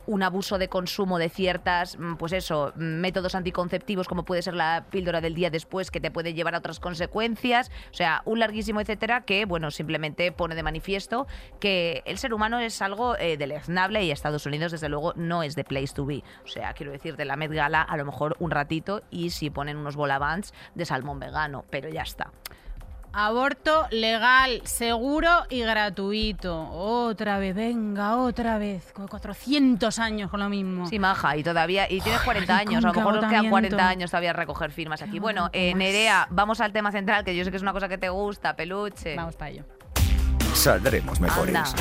un abuso de consumo de ciertas, mm, pues eso, mm, métodos anticonceptivos como puede ser la píldora del día después que te puede llevar a otras consecuencias, o sea, un larguísimo etcétera que, bueno, simplemente pone de manifiesto que el ser humano es algo eh, deleznable y Estados Unidos desde luego no es the place to be, o sea, quiero decir, de la Met Gala a lo mejor un ratito y si ponen unos bolavans de salmón vegano, pero ya está. Aborto legal, seguro y gratuito. Otra vez, venga, otra vez. Con 400 años con lo mismo. Sí, maja, y todavía, y tienes 40 Ay, años, a lo mejor nos quedan agotamiento. 40 años todavía a recoger firmas aquí. Bueno, eh. Nerea, vamos al tema central, que yo sé que es una cosa que te gusta, peluche. Vamos para ello. Saldremos mejores. Anda.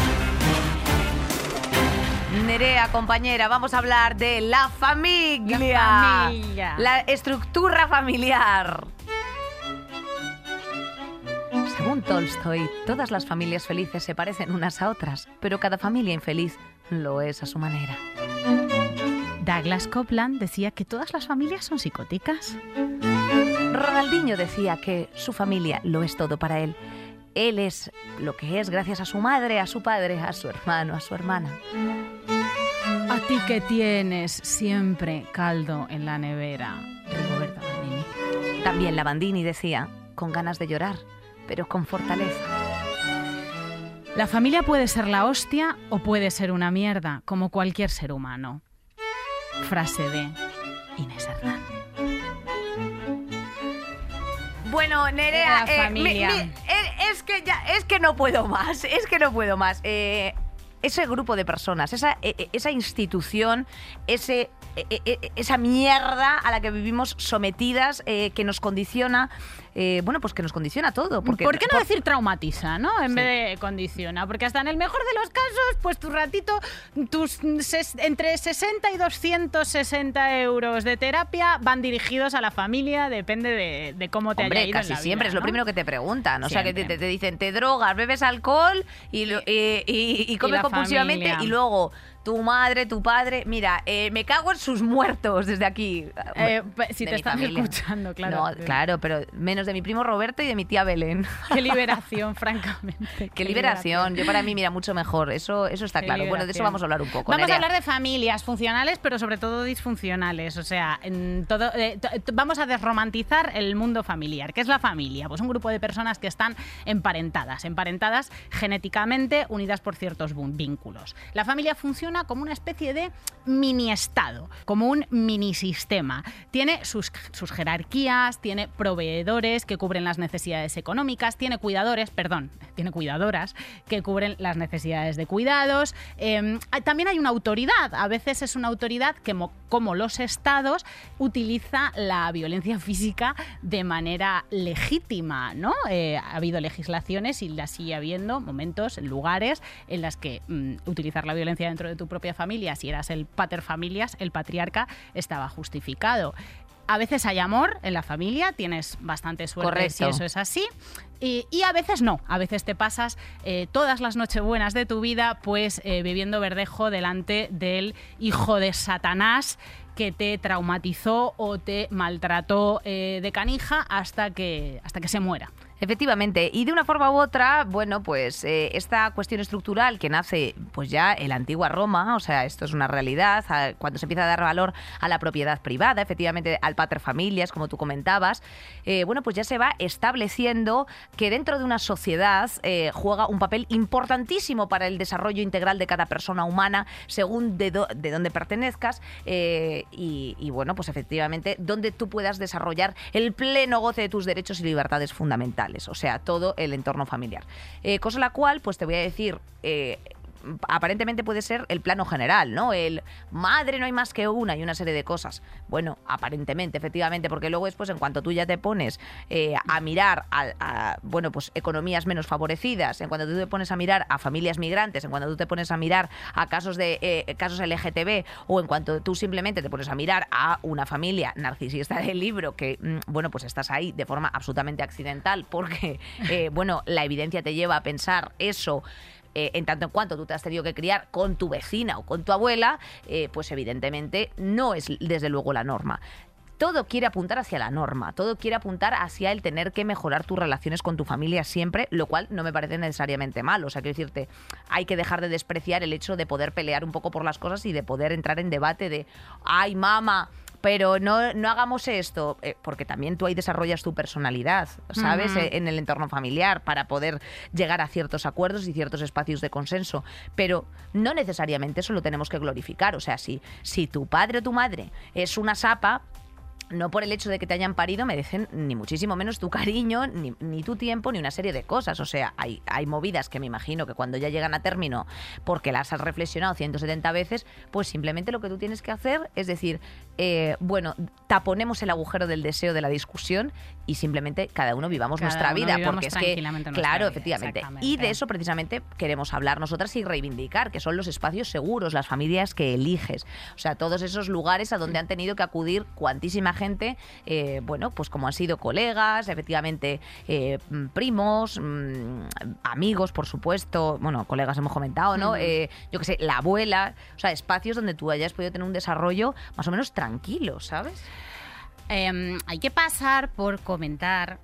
Nerea, compañera, vamos a hablar de la familia. La familia. La estructura familiar. Según Tolstoy, todas las familias felices se parecen unas a otras, pero cada familia infeliz lo es a su manera. Douglas Copeland decía que todas las familias son psicóticas. Ronaldinho decía que su familia lo es todo para él. Él es lo que es gracias a su madre, a su padre, a su hermano, a su hermana. A ti que tienes siempre caldo en la nevera. Rigoberta Bandini. También la Bandini decía, con ganas de llorar, pero con fortaleza. La familia puede ser la hostia o puede ser una mierda, como cualquier ser humano. Frase de Inés Hernán. Bueno, Nerea, La eh, familia. mi- mi- eh, es que ya, es que no puedo más, es que no puedo más. Eh, ese grupo de personas, esa, eh, esa institución, ese, esa mierda a la que vivimos sometidas, eh, que nos condiciona, eh, bueno, pues que nos condiciona todo. Porque, ¿Por qué no por- decir traumatiza, no? En Sí. vez de condiciona. Porque hasta en el mejor de los casos, pues tu ratito, tus ses- entre 60 y 260 euros de terapia van dirigidos a la familia, depende de, de cómo te haya Hombre, en casi la siempre vida, es lo ¿no? primero que te preguntan. O sea, que te, te dicen, te drogas, bebes alcohol y, y, y- y comes compulsivamente familia. y luego tu madre, tu padre, mira, eh, me cago en sus muertos desde aquí. Eh, si de te están familia. escuchando, claro. No, claro, pero menos de mi primo Roberto y de mi tía Belén. Qué liberación, francamente. Qué liberación. Yo para mí, mira, mucho mejor. Eso, eso está Qué claro. Bueno, de eso vamos a hablar un poco. Vamos a hablar de familias funcionales, pero sobre todo disfuncionales. O sea, en todo, eh, vamos a desromantizar el mundo familiar. ¿Qué es la familia? Pues un grupo de personas que están emparentadas, emparentadas genéticamente, unidas por ciertos vínculos. La familia funciona como una especie de mini estado, como un mini sistema. Tiene sus, sus jerarquías, tiene proveedores que cubren las necesidades económicas, tiene cuidadores, perdón, tiene cuidadoras que cubren las necesidades de cuidados. Eh, hay- también hay una autoridad, a veces es una autoridad que, mo- como los estados, utiliza la violencia física de manera legítima, ¿no? Eh, ha habido legislaciones y sigue habiendo momentos, lugares en las que mm, utilizar la violencia dentro de tu propia familia, si eras el pater familias, el patriarca, estaba justificado. A veces hay amor en la familia, tienes bastante suerte Correcto. si eso es así. Y, y a veces no, a veces te pasas eh, todas las nochebuenas de tu vida pues eh, bebiendo verdejo delante del hijo de Satanás que te traumatizó o te maltrató eh, de canija hasta que, hasta que se muera. Efectivamente, y de una forma u otra, bueno, pues eh, esta cuestión estructural que nace pues ya en la antigua Roma, o sea, esto es una realidad, cuando se empieza a dar valor a la propiedad privada, efectivamente al pater familias, como tú comentabas, eh, bueno, pues ya se va estableciendo que dentro de una sociedad eh, juega un papel importantísimo para el desarrollo integral de cada persona humana, según de, dónde pertenezcas, y, y, bueno, pues efectivamente, donde tú puedas desarrollar el pleno goce de tus derechos y libertades fundamentales, o sea, todo el entorno familiar. Eh, cosa la cual, pues te voy a decir... eh, aparentemente puede ser el plano general, ¿no? El madre no hay más que una y una serie de cosas. Bueno, aparentemente, efectivamente, porque luego después, en cuanto tú ya te pones eh, a mirar a, bueno, pues economías menos favorecidas, en cuanto tú te pones a mirar a familias migrantes, en cuanto tú te pones a mirar a casos de eh, casos LGTB o en cuanto tú simplemente te pones a mirar a una familia narcisista del libro que, mm, bueno, pues estás ahí de forma absolutamente accidental porque, eh, bueno, la evidencia te lleva a pensar eso eh, en tanto en cuanto tú te has tenido que criar con tu vecina o con tu abuela, eh, pues evidentemente no es desde luego la norma. Todo quiere apuntar hacia la norma, todo quiere apuntar hacia el tener que mejorar tus relaciones con tu familia siempre, lo cual no me parece necesariamente malo. O sea, quiero decirte, hay que dejar de despreciar el hecho de poder pelear un poco por las cosas y de poder entrar en debate de, ay, mamá, pero no, no hagamos esto, eh, porque también tú ahí desarrollas tu personalidad, ¿sabes? En el entorno familiar para poder llegar a ciertos acuerdos y ciertos espacios de consenso. Pero no necesariamente eso lo tenemos que glorificar. O sea, si, si tu padre o tu madre es una sapa, no por el hecho de que te hayan parido merecen ni muchísimo menos tu cariño, ni, ni tu tiempo, ni una serie de cosas. O sea, hay, hay movidas que me imagino que cuando ya llegan a término, porque las has reflexionado 170 veces, pues simplemente lo que tú tienes que hacer es decir, eh, bueno, taponemos el agujero del deseo de la discusión y simplemente cada uno vivamos Cada nuestra uno vida. vivamos Porque es que, claro, vida, efectivamente. Y de eso precisamente queremos hablar nosotras y reivindicar, que son los espacios seguros, las familias que eliges. O sea, todos esos lugares a donde han tenido que acudir cuantísima gente, eh, bueno, pues como han sido colegas, efectivamente eh, mm, primos, mm, amigos, por supuesto, bueno, colegas hemos comentado, ¿no? Yo qué sé, la abuela, o sea, espacios donde tú hayas podido tener un desarrollo más o menos tranquilo, ¿sabes? Eh, hay que pasar por comentar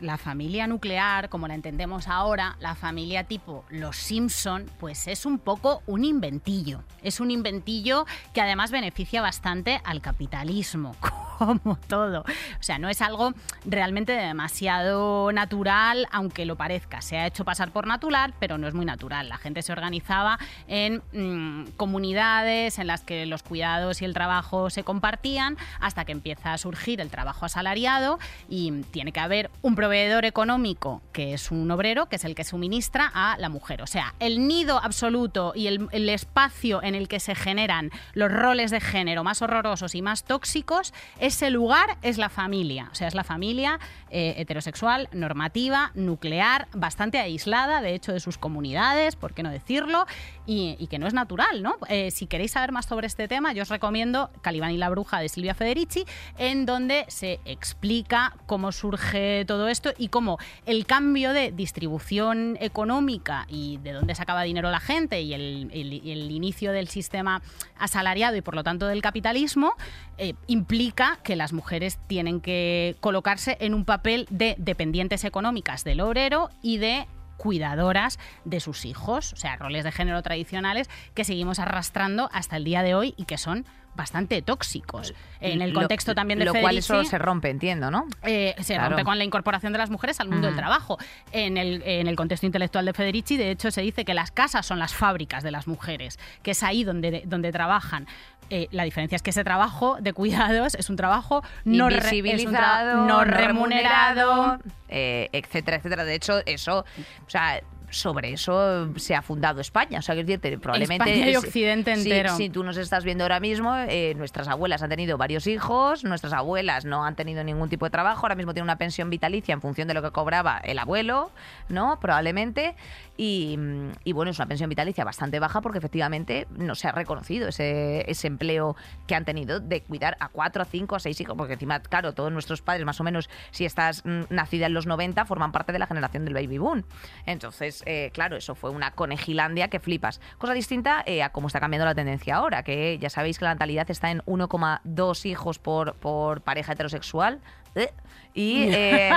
la familia nuclear, como la entendemos ahora, la familia tipo Los Simpson, pues es un poco un inventillo. Es un inventillo que además beneficia bastante al capitalismo. como todo. O sea, no es algo realmente demasiado natural, aunque lo parezca. Se ha hecho pasar por natural, pero no es muy natural. La gente se organizaba en mm, comunidades en las que los cuidados y el trabajo se compartían hasta que empieza a surgir el trabajo asalariado y tiene que haber un proveedor económico que es un obrero, que es el que suministra a la mujer. O sea, el nido absoluto y el, el espacio en el que se generan los roles de género más horrorosos y más tóxicos, ese lugar es la familia. O sea, es la familia eh, heterosexual, normativa, nuclear, bastante aislada, de hecho, de sus comunidades, por qué no decirlo, y, que no es natural, ¿no? Eh, si queréis saber más sobre este tema, yo os recomiendo Calibán y la bruja de Silvia Federici, en donde se explica cómo surge todo esto y cómo el cambio de distribución económica y de dónde sacaba dinero la gente y el inicio del sistema asalariado y por lo tanto del capitalismo eh, implica que las mujeres tienen que colocarse en un papel de dependientes económicas del obrero y de cuidadoras de sus hijos, o sea, roles de género tradicionales que seguimos arrastrando hasta el día de hoy y que son bastante tóxicos. En el Lo- contexto también de Lo cual eso Federici, se rompe, entiendo, ¿no? eh, se Claro. rompe con la incorporación de las mujeres al mundo del Ujú. trabajo. En el, en el contexto intelectual de Federici, de hecho, se dice que las casas son las fábricas de las mujeres, que es ahí donde, donde trabajan. Eh, la diferencia es que ese trabajo de cuidados es un trabajo no, re- es un tra- Invisibilizado, no remunerado. eh, etcétera, etcétera. De hecho, eso, o sea, sobre eso se ha fundado España. O sea, decirte, probablemente. España y si- Occidente si- entero. Si, tú nos estás viendo ahora mismo, eh, nuestras abuelas han tenido varios hijos, nuestras abuelas no han tenido ningún tipo de trabajo, ahora mismo tienen una pensión vitalicia en función de lo que cobraba el abuelo, ¿no? Probablemente. Y, y bueno, es una pensión vitalicia bastante baja porque efectivamente no se ha reconocido ese, ese empleo que han tenido de cuidar a cuatro, a cinco, a seis hijos, porque encima, claro, todos nuestros padres, más o menos, si estás mm, nacida en los 90, forman parte de la generación del baby boom. Entonces, eh, claro, eso fue una conejilandia que flipas. Cosa distinta eh, a cómo está cambiando la tendencia ahora, que ya sabéis que la natalidad está en 1,2 hijos por, por pareja heterosexual. Eh, Y, eh,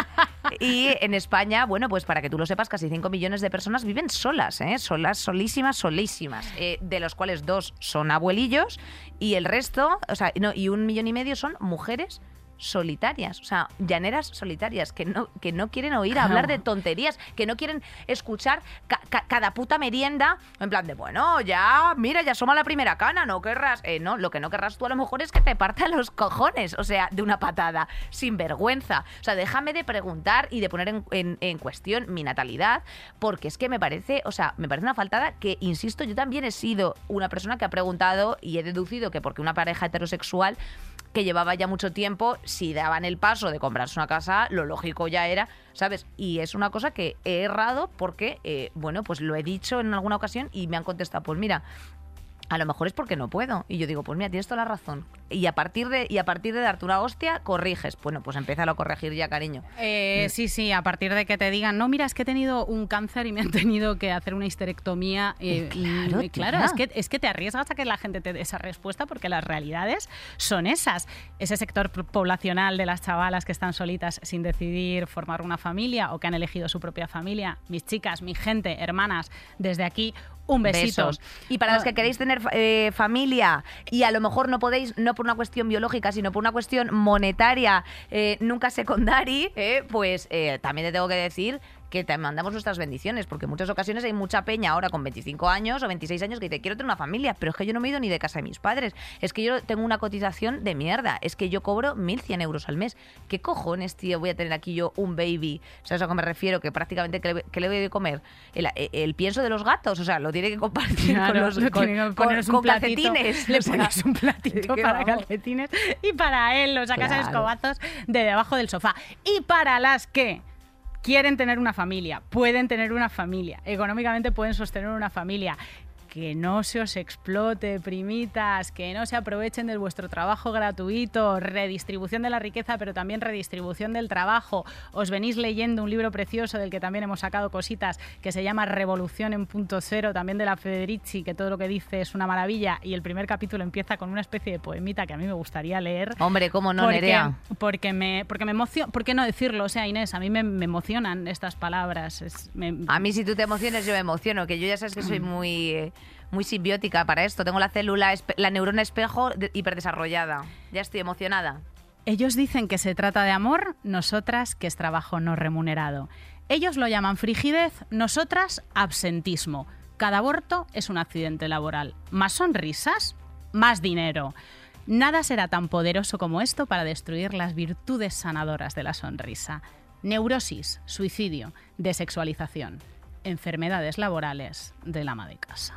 y en España, bueno, pues para que tú lo sepas, casi 5 millones de personas viven solas, ¿eh? solas, solísimas, solísimas, eh, de los cuales dos son abuelillos y el resto, o sea, no, y un millón y medio son mujeres solitarias, o sea, llaneras solitarias, que no, que no quieren oír hablar de tonterías, que no quieren escuchar ca- ca- cada puta merienda, en plan de, bueno, ya, mira, ya asoma la primera cana, no querrás, eh, no, lo que no querrás tú a lo mejor es que te partan los cojones, o sea, de una patada, sin vergüenza, o sea, déjame de preguntar y de poner en, en- en cuestión mi natalidad, porque es que me parece, o sea, me parece una faltada que, insisto, yo también he sido una persona que ha preguntado y he deducido que porque una pareja heterosexual que llevaba ya mucho tiempo, si daban el paso de comprarse una casa, lo lógico ya era, ¿sabes? Y es una cosa que he errado porque, eh, bueno, pues lo he dicho en alguna ocasión y me han contestado, pues mira, a lo mejor es porque no puedo. Y yo digo, pues mira, tienes toda la razón. Y a partir de, y a partir de darte una hostia, corriges. Bueno, pues empieza a corregir ya, cariño. Eh, sí, sí, a partir de que te digan, no, mira, es que he tenido un cáncer y me han tenido que hacer una histerectomía. eh, claro, y, claro, es que, es que te arriesgas a que la gente te dé esa respuesta porque las realidades son esas. Ese sector poblacional de las chavalas que están solitas sin decidir formar una familia o que han elegido su propia familia, mis chicas, mi gente, hermanas, desde aquí, un besito. Besos. Y para los que queréis tener eh, familia y a lo mejor no podéis, no por una cuestión biológica, sino por una cuestión monetaria, eh, nunca secondari, eh, pues también te tengo que decir que te mandamos nuestras bendiciones, porque en muchas ocasiones hay mucha peña ahora con 25 años o 26 años que dice, quiero tener una familia, pero es que yo no me he ido ni de casa de mis padres, es que yo tengo una cotización de mierda, es que yo cobro 1.100 euros al mes. ¿Qué cojones, tío, voy a tener aquí yo un baby? ¿Sabes a qué me refiero? Que prácticamente, ¿qué le, qué le voy a comer? El, el pienso de los gatos, o sea, lo tiene que compartir Claro, con los con, con- con platito, calcetines. Le pones un platito para calcetines y para él lo sacas a Claro. escobazos de debajo del sofá. Y para las que quieren tener una familia, pueden tener una familia, económicamente pueden sostener una familia. Que no se os explote, primitas, que no se aprovechen de vuestro trabajo gratuito, redistribución de la riqueza, pero también redistribución del trabajo. Os venís leyendo un libro precioso del que también hemos sacado cositas, que se llama Revolución en punto cero, también de la Federici, que todo lo que dice es una maravilla, y el primer capítulo empieza con una especie de poemita que a mí me gustaría leer. Hombre, cómo no, porque, Nerea. porque me porque me emociona, ¿por qué no decirlo? O sea, Inés, a mí me, me emocionan estas palabras. Es- me- A mí si tú te emociones, yo me emociono, que yo ya sabes que soy muy, eh, muy simbiótica para esto. Tengo la célula, la neurona espejo de- hiperdesarrollada. Ya estoy emocionada. Ellos dicen que se trata de amor, nosotras que es trabajo no remunerado. Ellos lo llaman frigidez, nosotras absentismo. Cada aborto es un accidente laboral. ¿Más sonrisas? Más dinero. Nada será tan poderoso como esto para destruir las virtudes sanadoras de la sonrisa. Neurosis, suicidio, desexualización, enfermedades laborales del ama de casa.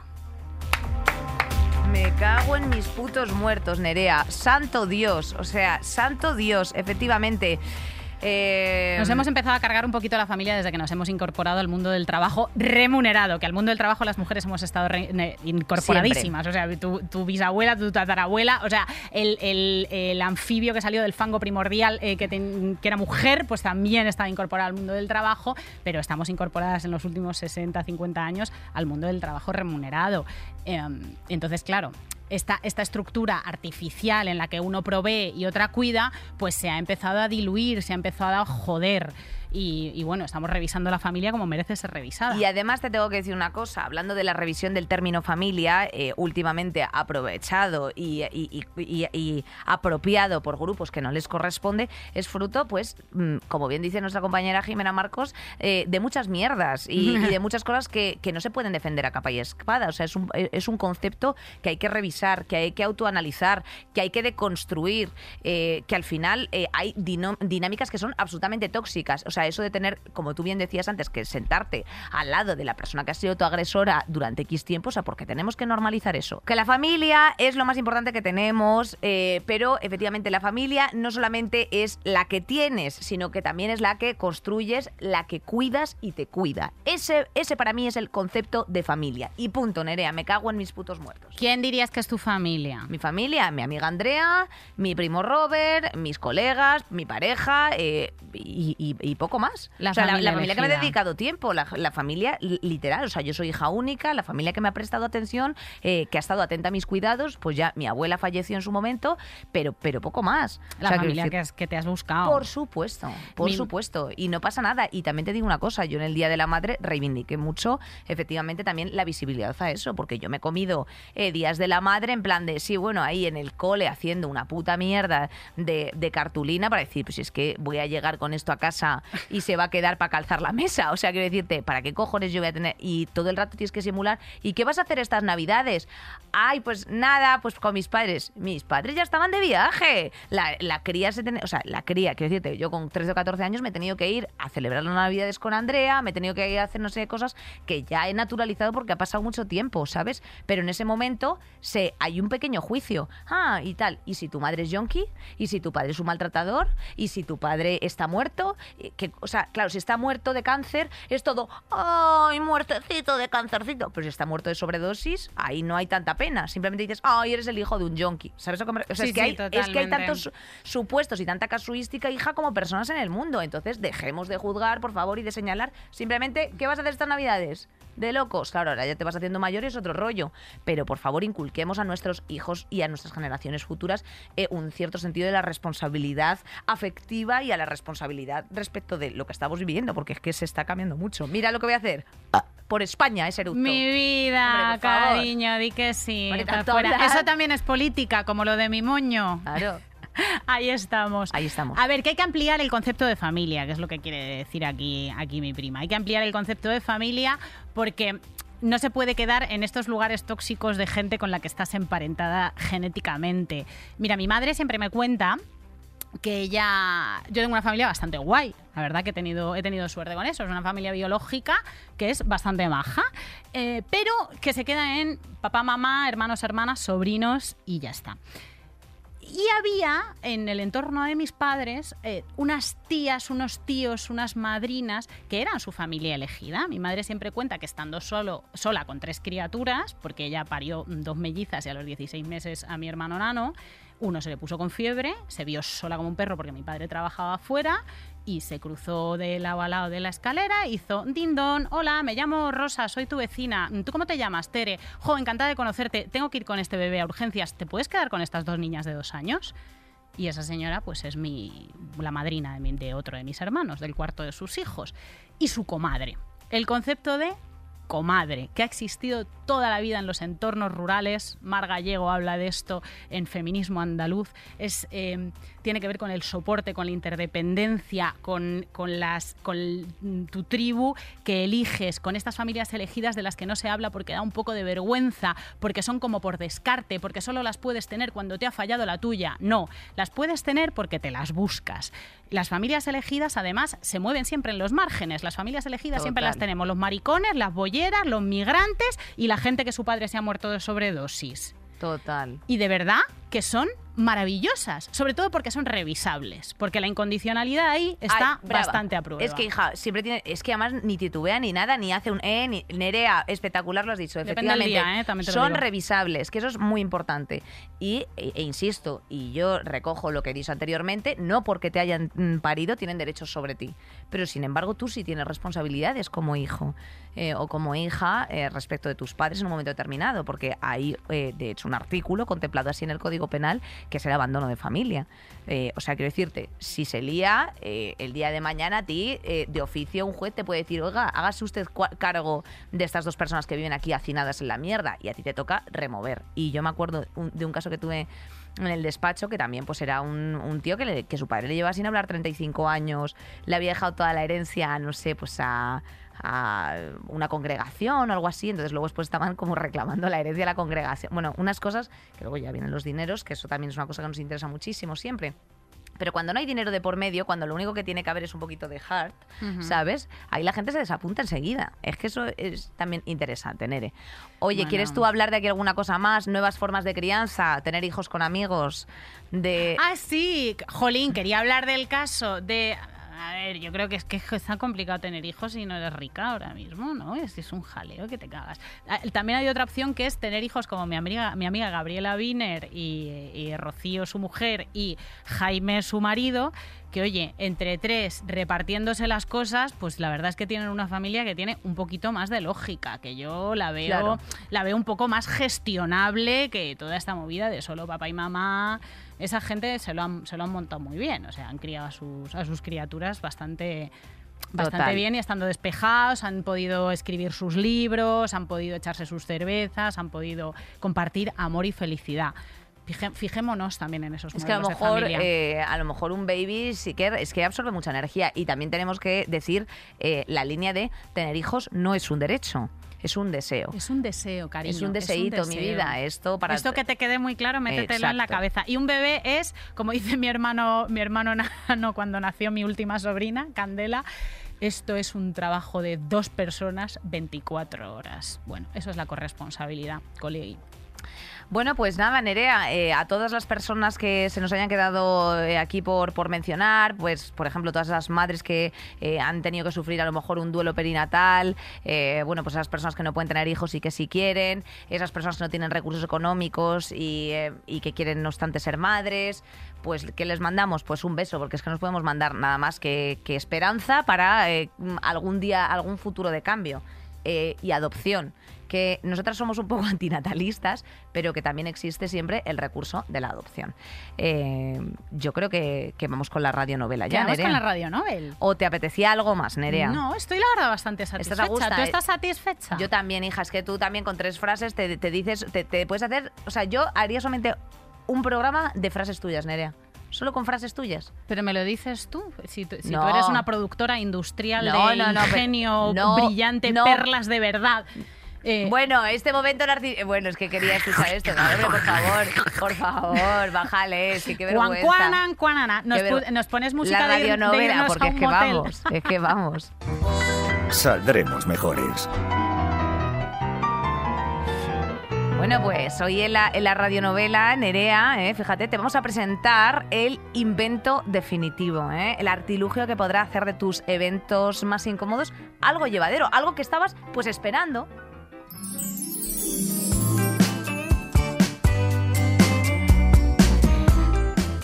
Me cago en mis putos muertos, Nerea. Santo Dios, o sea, santo Dios, efectivamente. Eh, Nos hemos empezado a cargar un poquito la familia desde que nos hemos incorporado al mundo del trabajo remunerado, que al mundo del trabajo las mujeres hemos estado incorporadísimas. O sea, tu, tu bisabuela, tu tatarabuela, o sea, el, el- el anfibio que salió del fango primordial, eh, que, era mujer, pues también estaba incorporado al mundo del trabajo, pero estamos incorporadas en los últimos 60, 50 años al mundo del trabajo remunerado. Em, entonces, claro, esta, esta estructura artificial en la que uno provee y otra cuida, pues se ha empezado a diluir, se ha empezado a joder. Y, y bueno, estamos revisando la familia como merece ser revisada. Y además te tengo que decir una cosa, hablando de la revisión del término familia, eh, últimamente aprovechado y, apropiado por grupos que no les corresponde, es fruto, pues, mm, como bien dice nuestra compañera Jimena Marcos, eh, de muchas mierdas y, de muchas cosas que, que no se pueden defender a capa y espada. O sea, es un, eh, es un concepto que hay que revisar, que hay que autoanalizar, que hay que deconstruir, eh, que al final hay dinámicas que son absolutamente tóxicas. O sea, eso de tener, como tú bien decías antes, que sentarte al lado de la persona que ha sido tu agresora durante X tiempo, o sea, porque tenemos que normalizar eso. Que la familia es lo más importante que tenemos, eh, pero efectivamente la familia no solamente es la que tienes, sino que también es la que construyes, la que cuidas y te cuida. Ese, ese para mí es el concepto de familia. Y punto, Nerea, me cago en mis putos muertos. ¿Quién dirías que es tu familia? Mi familia, mi amiga Andrea, mi primo Robert, mis colegas, mi pareja eh, y, y- y poco más. La o sea, la, familia la familia que me elegida. dedicado tiempo, la, la familia li- literal. O sea, yo soy hija única, la familia que me ha prestado atención, eh, que ha estado atenta a mis cuidados, pues ya mi abuela falleció en su momento, pero, pero poco más. La O sea, familia que, que, es- que te has buscado. por supuesto, por Mi- supuesto. Y no pasa nada. Y también te digo una cosa, yo en el Día de la Madre reivindiqué mucho, efectivamente, también la visibilidad a eso, porque yo me he comido eh, Días de la Madre en plan de, sí, bueno, ahí en el cole haciendo una puta mierda de, de cartulina para decir, pues es que voy a llegar con esto a casa y se va a quedar para calzar la mesa. O sea, quiero decirte, ¿para qué cojones yo voy a tener? Y todo el rato tienes que simular. ¿Y qué vas a hacer estas navidades? Ay, pues nada, pues con mis padres. Mis padres ya estaban de viaje. La, la cría se o sea, la cría, quiero decirte, yo con 13 o 14 años me he tenido que ir a celebrar las navidades con Andrea, me he tenido que ir a hacer no sé qué cosas que ya he naturalizado porque ha pasado mucho tiempo, ¿sabes? Pero en ese momento se, hay un pequeño juicio. Ah, y tal. ¿Y si tu madre es yonki? ¿Y si tu padre es un maltratador? ¿Y si tu padre está muerto? Que, o sea, claro, si está muerto de cáncer, es todo, ¡ay, muertecito de cáncercito! Pero si está muerto de sobredosis, ahí no hay tanta pena. Simplemente dices, ¡ay, eres el hijo de un yonki! ¿Sabes a qué me O sea, Sí, es, que sí, hay, es que hay totalmente. tantos su- supuestos y tanta casuística, hija, como personas en el mundo. Entonces, dejemos de juzgar, por favor, y de señalar. Simplemente, ¿qué vas a hacer estas navidades? De locos. Claro, ahora ya te vas haciendo mayor y es otro rollo. Pero, por favor, inculquemos a nuestros hijos y a nuestras generaciones futuras eh, un cierto sentido de la responsabilidad afectiva y a la responsabilidad respecto de lo que estamos viviendo, porque es que se está cambiando mucho. Mira lo que voy a hacer. Por España, ese eructo. Mi vida, Hombre, cariño, di que sí. Fuera. Eso también es política, como lo de mi moño. Claro. Ahí estamos. Ahí estamos. A ver, que hay que ampliar el concepto de familia, que es lo que quiere decir aquí, aquí mi prima. Hay que ampliar el concepto de familia porque no se puede quedar en estos lugares tóxicos de gente con la que estás emparentada genéticamente. Mira, mi madre siempre me cuenta que ella. Yo tengo una familia bastante guay. La verdad que he tenido, he tenido suerte con eso. Es una familia biológica que es bastante maja, eh, pero que se queda en papá, mamá, hermanos, hermanas, sobrinos y ya está. Y había en el entorno de mis padres eh, unas tías, unos tíos, unas madrinas que eran su familia elegida. Mi madre siempre cuenta que estando solo, sola con tres criaturas, porque ella parió dos mellizas y a los 16 meses a mi hermano Nano, uno se le puso con fiebre, se vio sola como un perro porque mi padre trabajaba afuera y se cruzó de lado de la escalera, hizo dindón, hola, me llamo Rosa, soy tu vecina, ¿tú cómo te llamas? Tere, jo, encantada de conocerte, tengo que ir con este bebé a urgencias, ¿te puedes quedar con estas dos niñas de dos años? Y esa señora, pues es mi, la madrina de otro de mis hermanos, del cuarto de sus hijos, y su comadre. El concepto de comadre, que ha existido toda la vida en los entornos rurales. Mar Gallego habla de esto en Feminismo Andaluz. Es, eh, tiene que ver con el soporte, con la interdependencia, con, con, las, con tu tribu que eliges, con estas familias elegidas de las que no se habla porque da un poco de vergüenza, porque son como por descarte, porque solo las puedes tener cuando te ha fallado la tuya. No, las puedes tener porque te las buscas. Las familias elegidas, además, se mueven siempre en los márgenes. Las familias elegidas siempre Total. las tenemos los maricones, las bolleras, los migrantes y la gente que su padre se ha muerto de sobredosis. Total. Y de verdad que son maravillosas, sobre todo porque son revisables, porque la incondicionalidad ahí está Ay, bastante a prueba. Es que, hija, siempre tiene. Es que además ni titubea ni nada, ni hace un. Eh, ni, Nerea, espectacular lo has dicho. Efectivamente. día, ¿eh? También son digo. revisables, que eso es muy importante. Y, e, e insisto, y yo recojo lo que he dicho anteriormente, no porque te hayan mm, parido tienen derechos sobre ti. Pero sin embargo, tú sí tienes responsabilidades como hijo eh, o como hija eh, respecto de tus padres en un momento determinado, porque hay, eh, de hecho, un artículo contemplado así en el Código Penal que es el abandono de familia. Eh, o sea, quiero decirte, si se lía, eh, el día de mañana a ti, eh, de oficio, un juez te puede decir, oiga, hágase usted cargo de estas dos personas que viven aquí hacinadas en la mierda, y a ti te toca remover. Y yo me acuerdo de un caso que tuve en el despacho, que también pues era un, tío que, que su padre le llevaba sin hablar 35 años, le había dejado toda la herencia, no sé, pues a a una congregación o algo así, entonces luego después estaban como reclamando la herencia de la congregación. Bueno, unas cosas que luego ya vienen los dineros, que eso también es una cosa que nos interesa muchísimo siempre. Pero cuando no hay dinero de por medio, cuando lo único que tiene que haber es un poquito de heart. ¿sabes? Ahí la gente se desapunta enseguida. Es que eso es también interesante, Nere. Oye, Bueno. ¿quieres tú hablar de aquí alguna cosa más? Nuevas formas de crianza, tener hijos con amigos, de... Ah, sí, jolín, quería hablar del caso de... A ver, yo creo que es que está complicado tener hijos si no eres rica ahora mismo, ¿no? Es, es un jaleo que te cagas. Ah, También hay otra opción que es tener hijos como mi amiga, mi amiga Gabriela Wiener y, y Rocío, su mujer, y Jaime, su marido, que oye, entre tres repartiéndose las cosas, pues la verdad es que tienen una familia que tiene un poquito más de lógica, que yo la veo, Claro. la veo un poco más gestionable que toda esta movida de solo papá y mamá. Esa gente se lo han, se lo han montado muy bien, o sea, han criado a sus, a sus criaturas bastante, bastante Total. bien y estando despejados, han podido escribir sus libros, han podido echarse sus cervezas, han podido compartir amor y felicidad. Fije- fijémonos también en esos Es que a lo mejor, eh, a lo mejor un baby sí que es que absorbe mucha energía y también tenemos que decir eh, la línea de tener hijos no es un derecho, es un deseo. Es un deseo, cariño. Es un deseíto, mi deseo. vida. Esto para Esto que te quede muy claro, métetelo en la cabeza. Y un bebé es, como dice mi hermano, mi hermano Nano cuando nació mi última sobrina, Candela, esto es un trabajo de dos personas 24 horas. Bueno, eso es la corresponsabilidad, colegui. Bueno, pues nada, Nerea, eh, a todas las personas que se nos hayan quedado eh, aquí por, por mencionar, pues por ejemplo, todas las madres que eh, han tenido que sufrir a lo mejor un duelo perinatal, bueno, pues esas personas que no pueden tener hijos y que sí quieren, esas personas que no tienen recursos económicos y, que quieren no obstante ser madres, pues ¿qué les mandamos? Pues un beso, porque es que nos podemos mandar nada más que, que esperanza para algún día, algún futuro de cambio y adopción. Que nosotras somos un poco antinatalistas, pero que también existe siempre el recurso de la adopción. Eh, yo creo que, que vamos con la radionovela ya, ¿Ya vamos con la radio Nobel? ¿O te apetecía algo más, Nerea? No, estoy la verdad bastante satisfecha. a gusto, ¿Tú eh? estás satisfecha? Yo también, hija, es que tú también con tres frases te, te dices, te, te puedes hacer, o sea, yo haría solamente un programa de frases tuyas, Nerea. Solo con frases tuyas. Pero me lo dices tú. Si, tú- eres una productora industrial No, de no, ingenio brillante, perlas de verdad. Eh, Bueno, este momento Bueno, es que quería escuchar esto. hombre, por favor, por favor, bájale, sí, qué vergüenza. cuanan, cuanana. Nos, ver- nos pones música La de, ir- de radionovela, irnos porque es que motel. vamos, es que vamos. Saldremos mejores. Bueno, pues hoy en la, en la radionovela, Nerea, eh, fíjate, te vamos a presentar el invento definitivo, eh, el artilugio que podrá hacer de tus eventos más incómodos algo llevadero, algo que estabas pues esperando.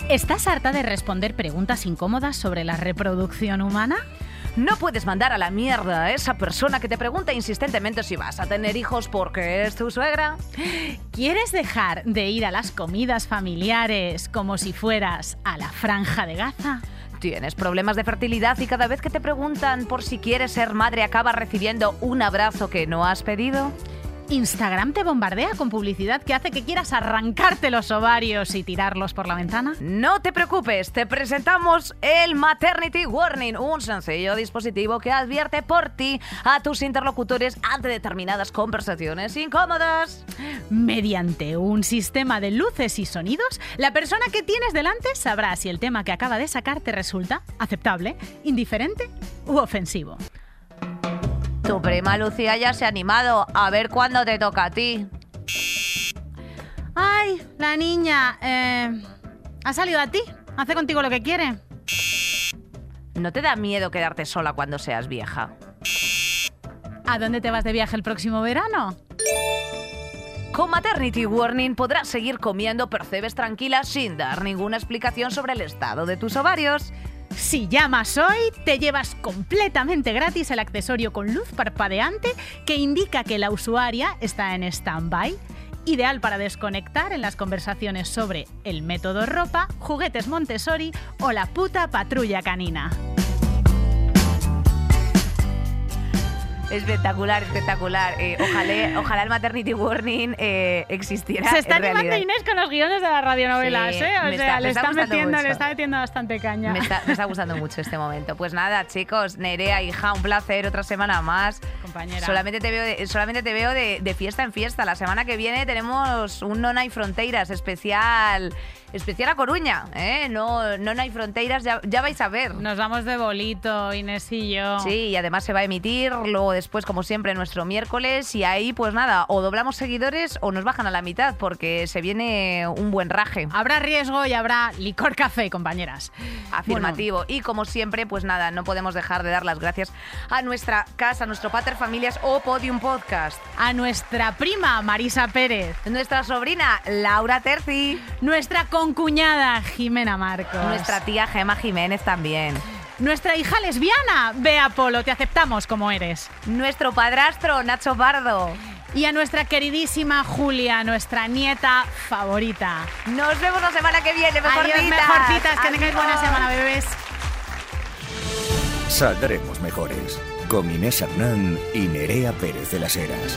¿Estás harta de responder preguntas incómodas sobre la reproducción humana? No puedes mandar a la mierda a esa persona que te pregunta insistentemente si vas a tener hijos porque es tu suegra. ¿Quieres dejar de ir a las comidas familiares como si fueras a la franja de Gaza? Tienes problemas de fertilidad y cada vez que te preguntan por si quieres ser madre acabas recibiendo un abrazo que no has pedido. ¿Instagram te bombardea con publicidad que hace que quieras arrancarte los ovarios y tirarlos por la ventana? No te preocupes, te presentamos el Maternity Warning, un sencillo dispositivo que advierte por ti a tus interlocutores ante determinadas conversaciones incómodas. Mediante un sistema de luces y sonidos, la persona que tienes delante sabrá si el tema que acaba de sacar te resulta aceptable, indiferente u ofensivo. Tu prima Lucía ya se ha animado. A ver cuándo te toca a ti. Ay, la niña, eh, ha salido a ti. Hace contigo lo que quiere. ¿No te da miedo quedarte sola cuando seas vieja? ¿A dónde te vas de viaje el próximo verano? Con Maternity Warning podrás seguir comiendo percebes tranquila sin dar ninguna explicación sobre el estado de tus ovarios. Si llamas hoy, te llevas completamente gratis el accesorio con luz parpadeante que indica que la usuaria está en stand-by. Ideal para desconectar en las conversaciones sobre el método ropa, juguetes Montessori o la puta patrulla canina. Espectacular, espectacular. Eh, ojalá, ojalá el Maternity Warning eh, existiera. Se está en animando realidad. Inés con los guiones de las radionovelas, Sí, ¿eh? O sea, está- le, está metiendo, mucho. le está metiendo bastante caña. Me está, me está gustando mucho este momento. Pues nada, chicos, Nerea, hija, un placer otra semana más. Compañera. Solamente te veo, de, solamente te veo de, de fiesta en fiesta. La semana que viene tenemos un No hay fronteras especial, especial a Coruña. ¿eh? No, no hay fronteras, ya, ya vais a ver. Nos vamos de bolito, Inés y yo. Sí, y además se va a emitir luego después, como siempre, nuestro miércoles. Y ahí, pues nada, o doblamos seguidores o nos bajan a la mitad, porque se viene un buen raje. Habrá riesgo y habrá licor café, compañeras. Afirmativo. Y como siempre, pues nada, no podemos dejar de dar las gracias a nuestra casa, a nuestro Pater Familias o Podium Podcast. A nuestra prima Marisa Pérez, Nuestra sobrina Laura Terci. nuestra concuñada Jimena Marcos, Nuestra tía Gema Jiménez también. nuestra hija lesbiana Bea Polo, te aceptamos como eres. Nuestro padrastro Nacho Pardo. Y a nuestra queridísima Julia, nuestra nieta favorita. Nos vemos la semana que viene, mejorcitas. Adiós, mejorcitas, que tengáis buena semana, bebés. Saldremos mejores. Con Inés Hernán y Nerea Pérez de las Heras.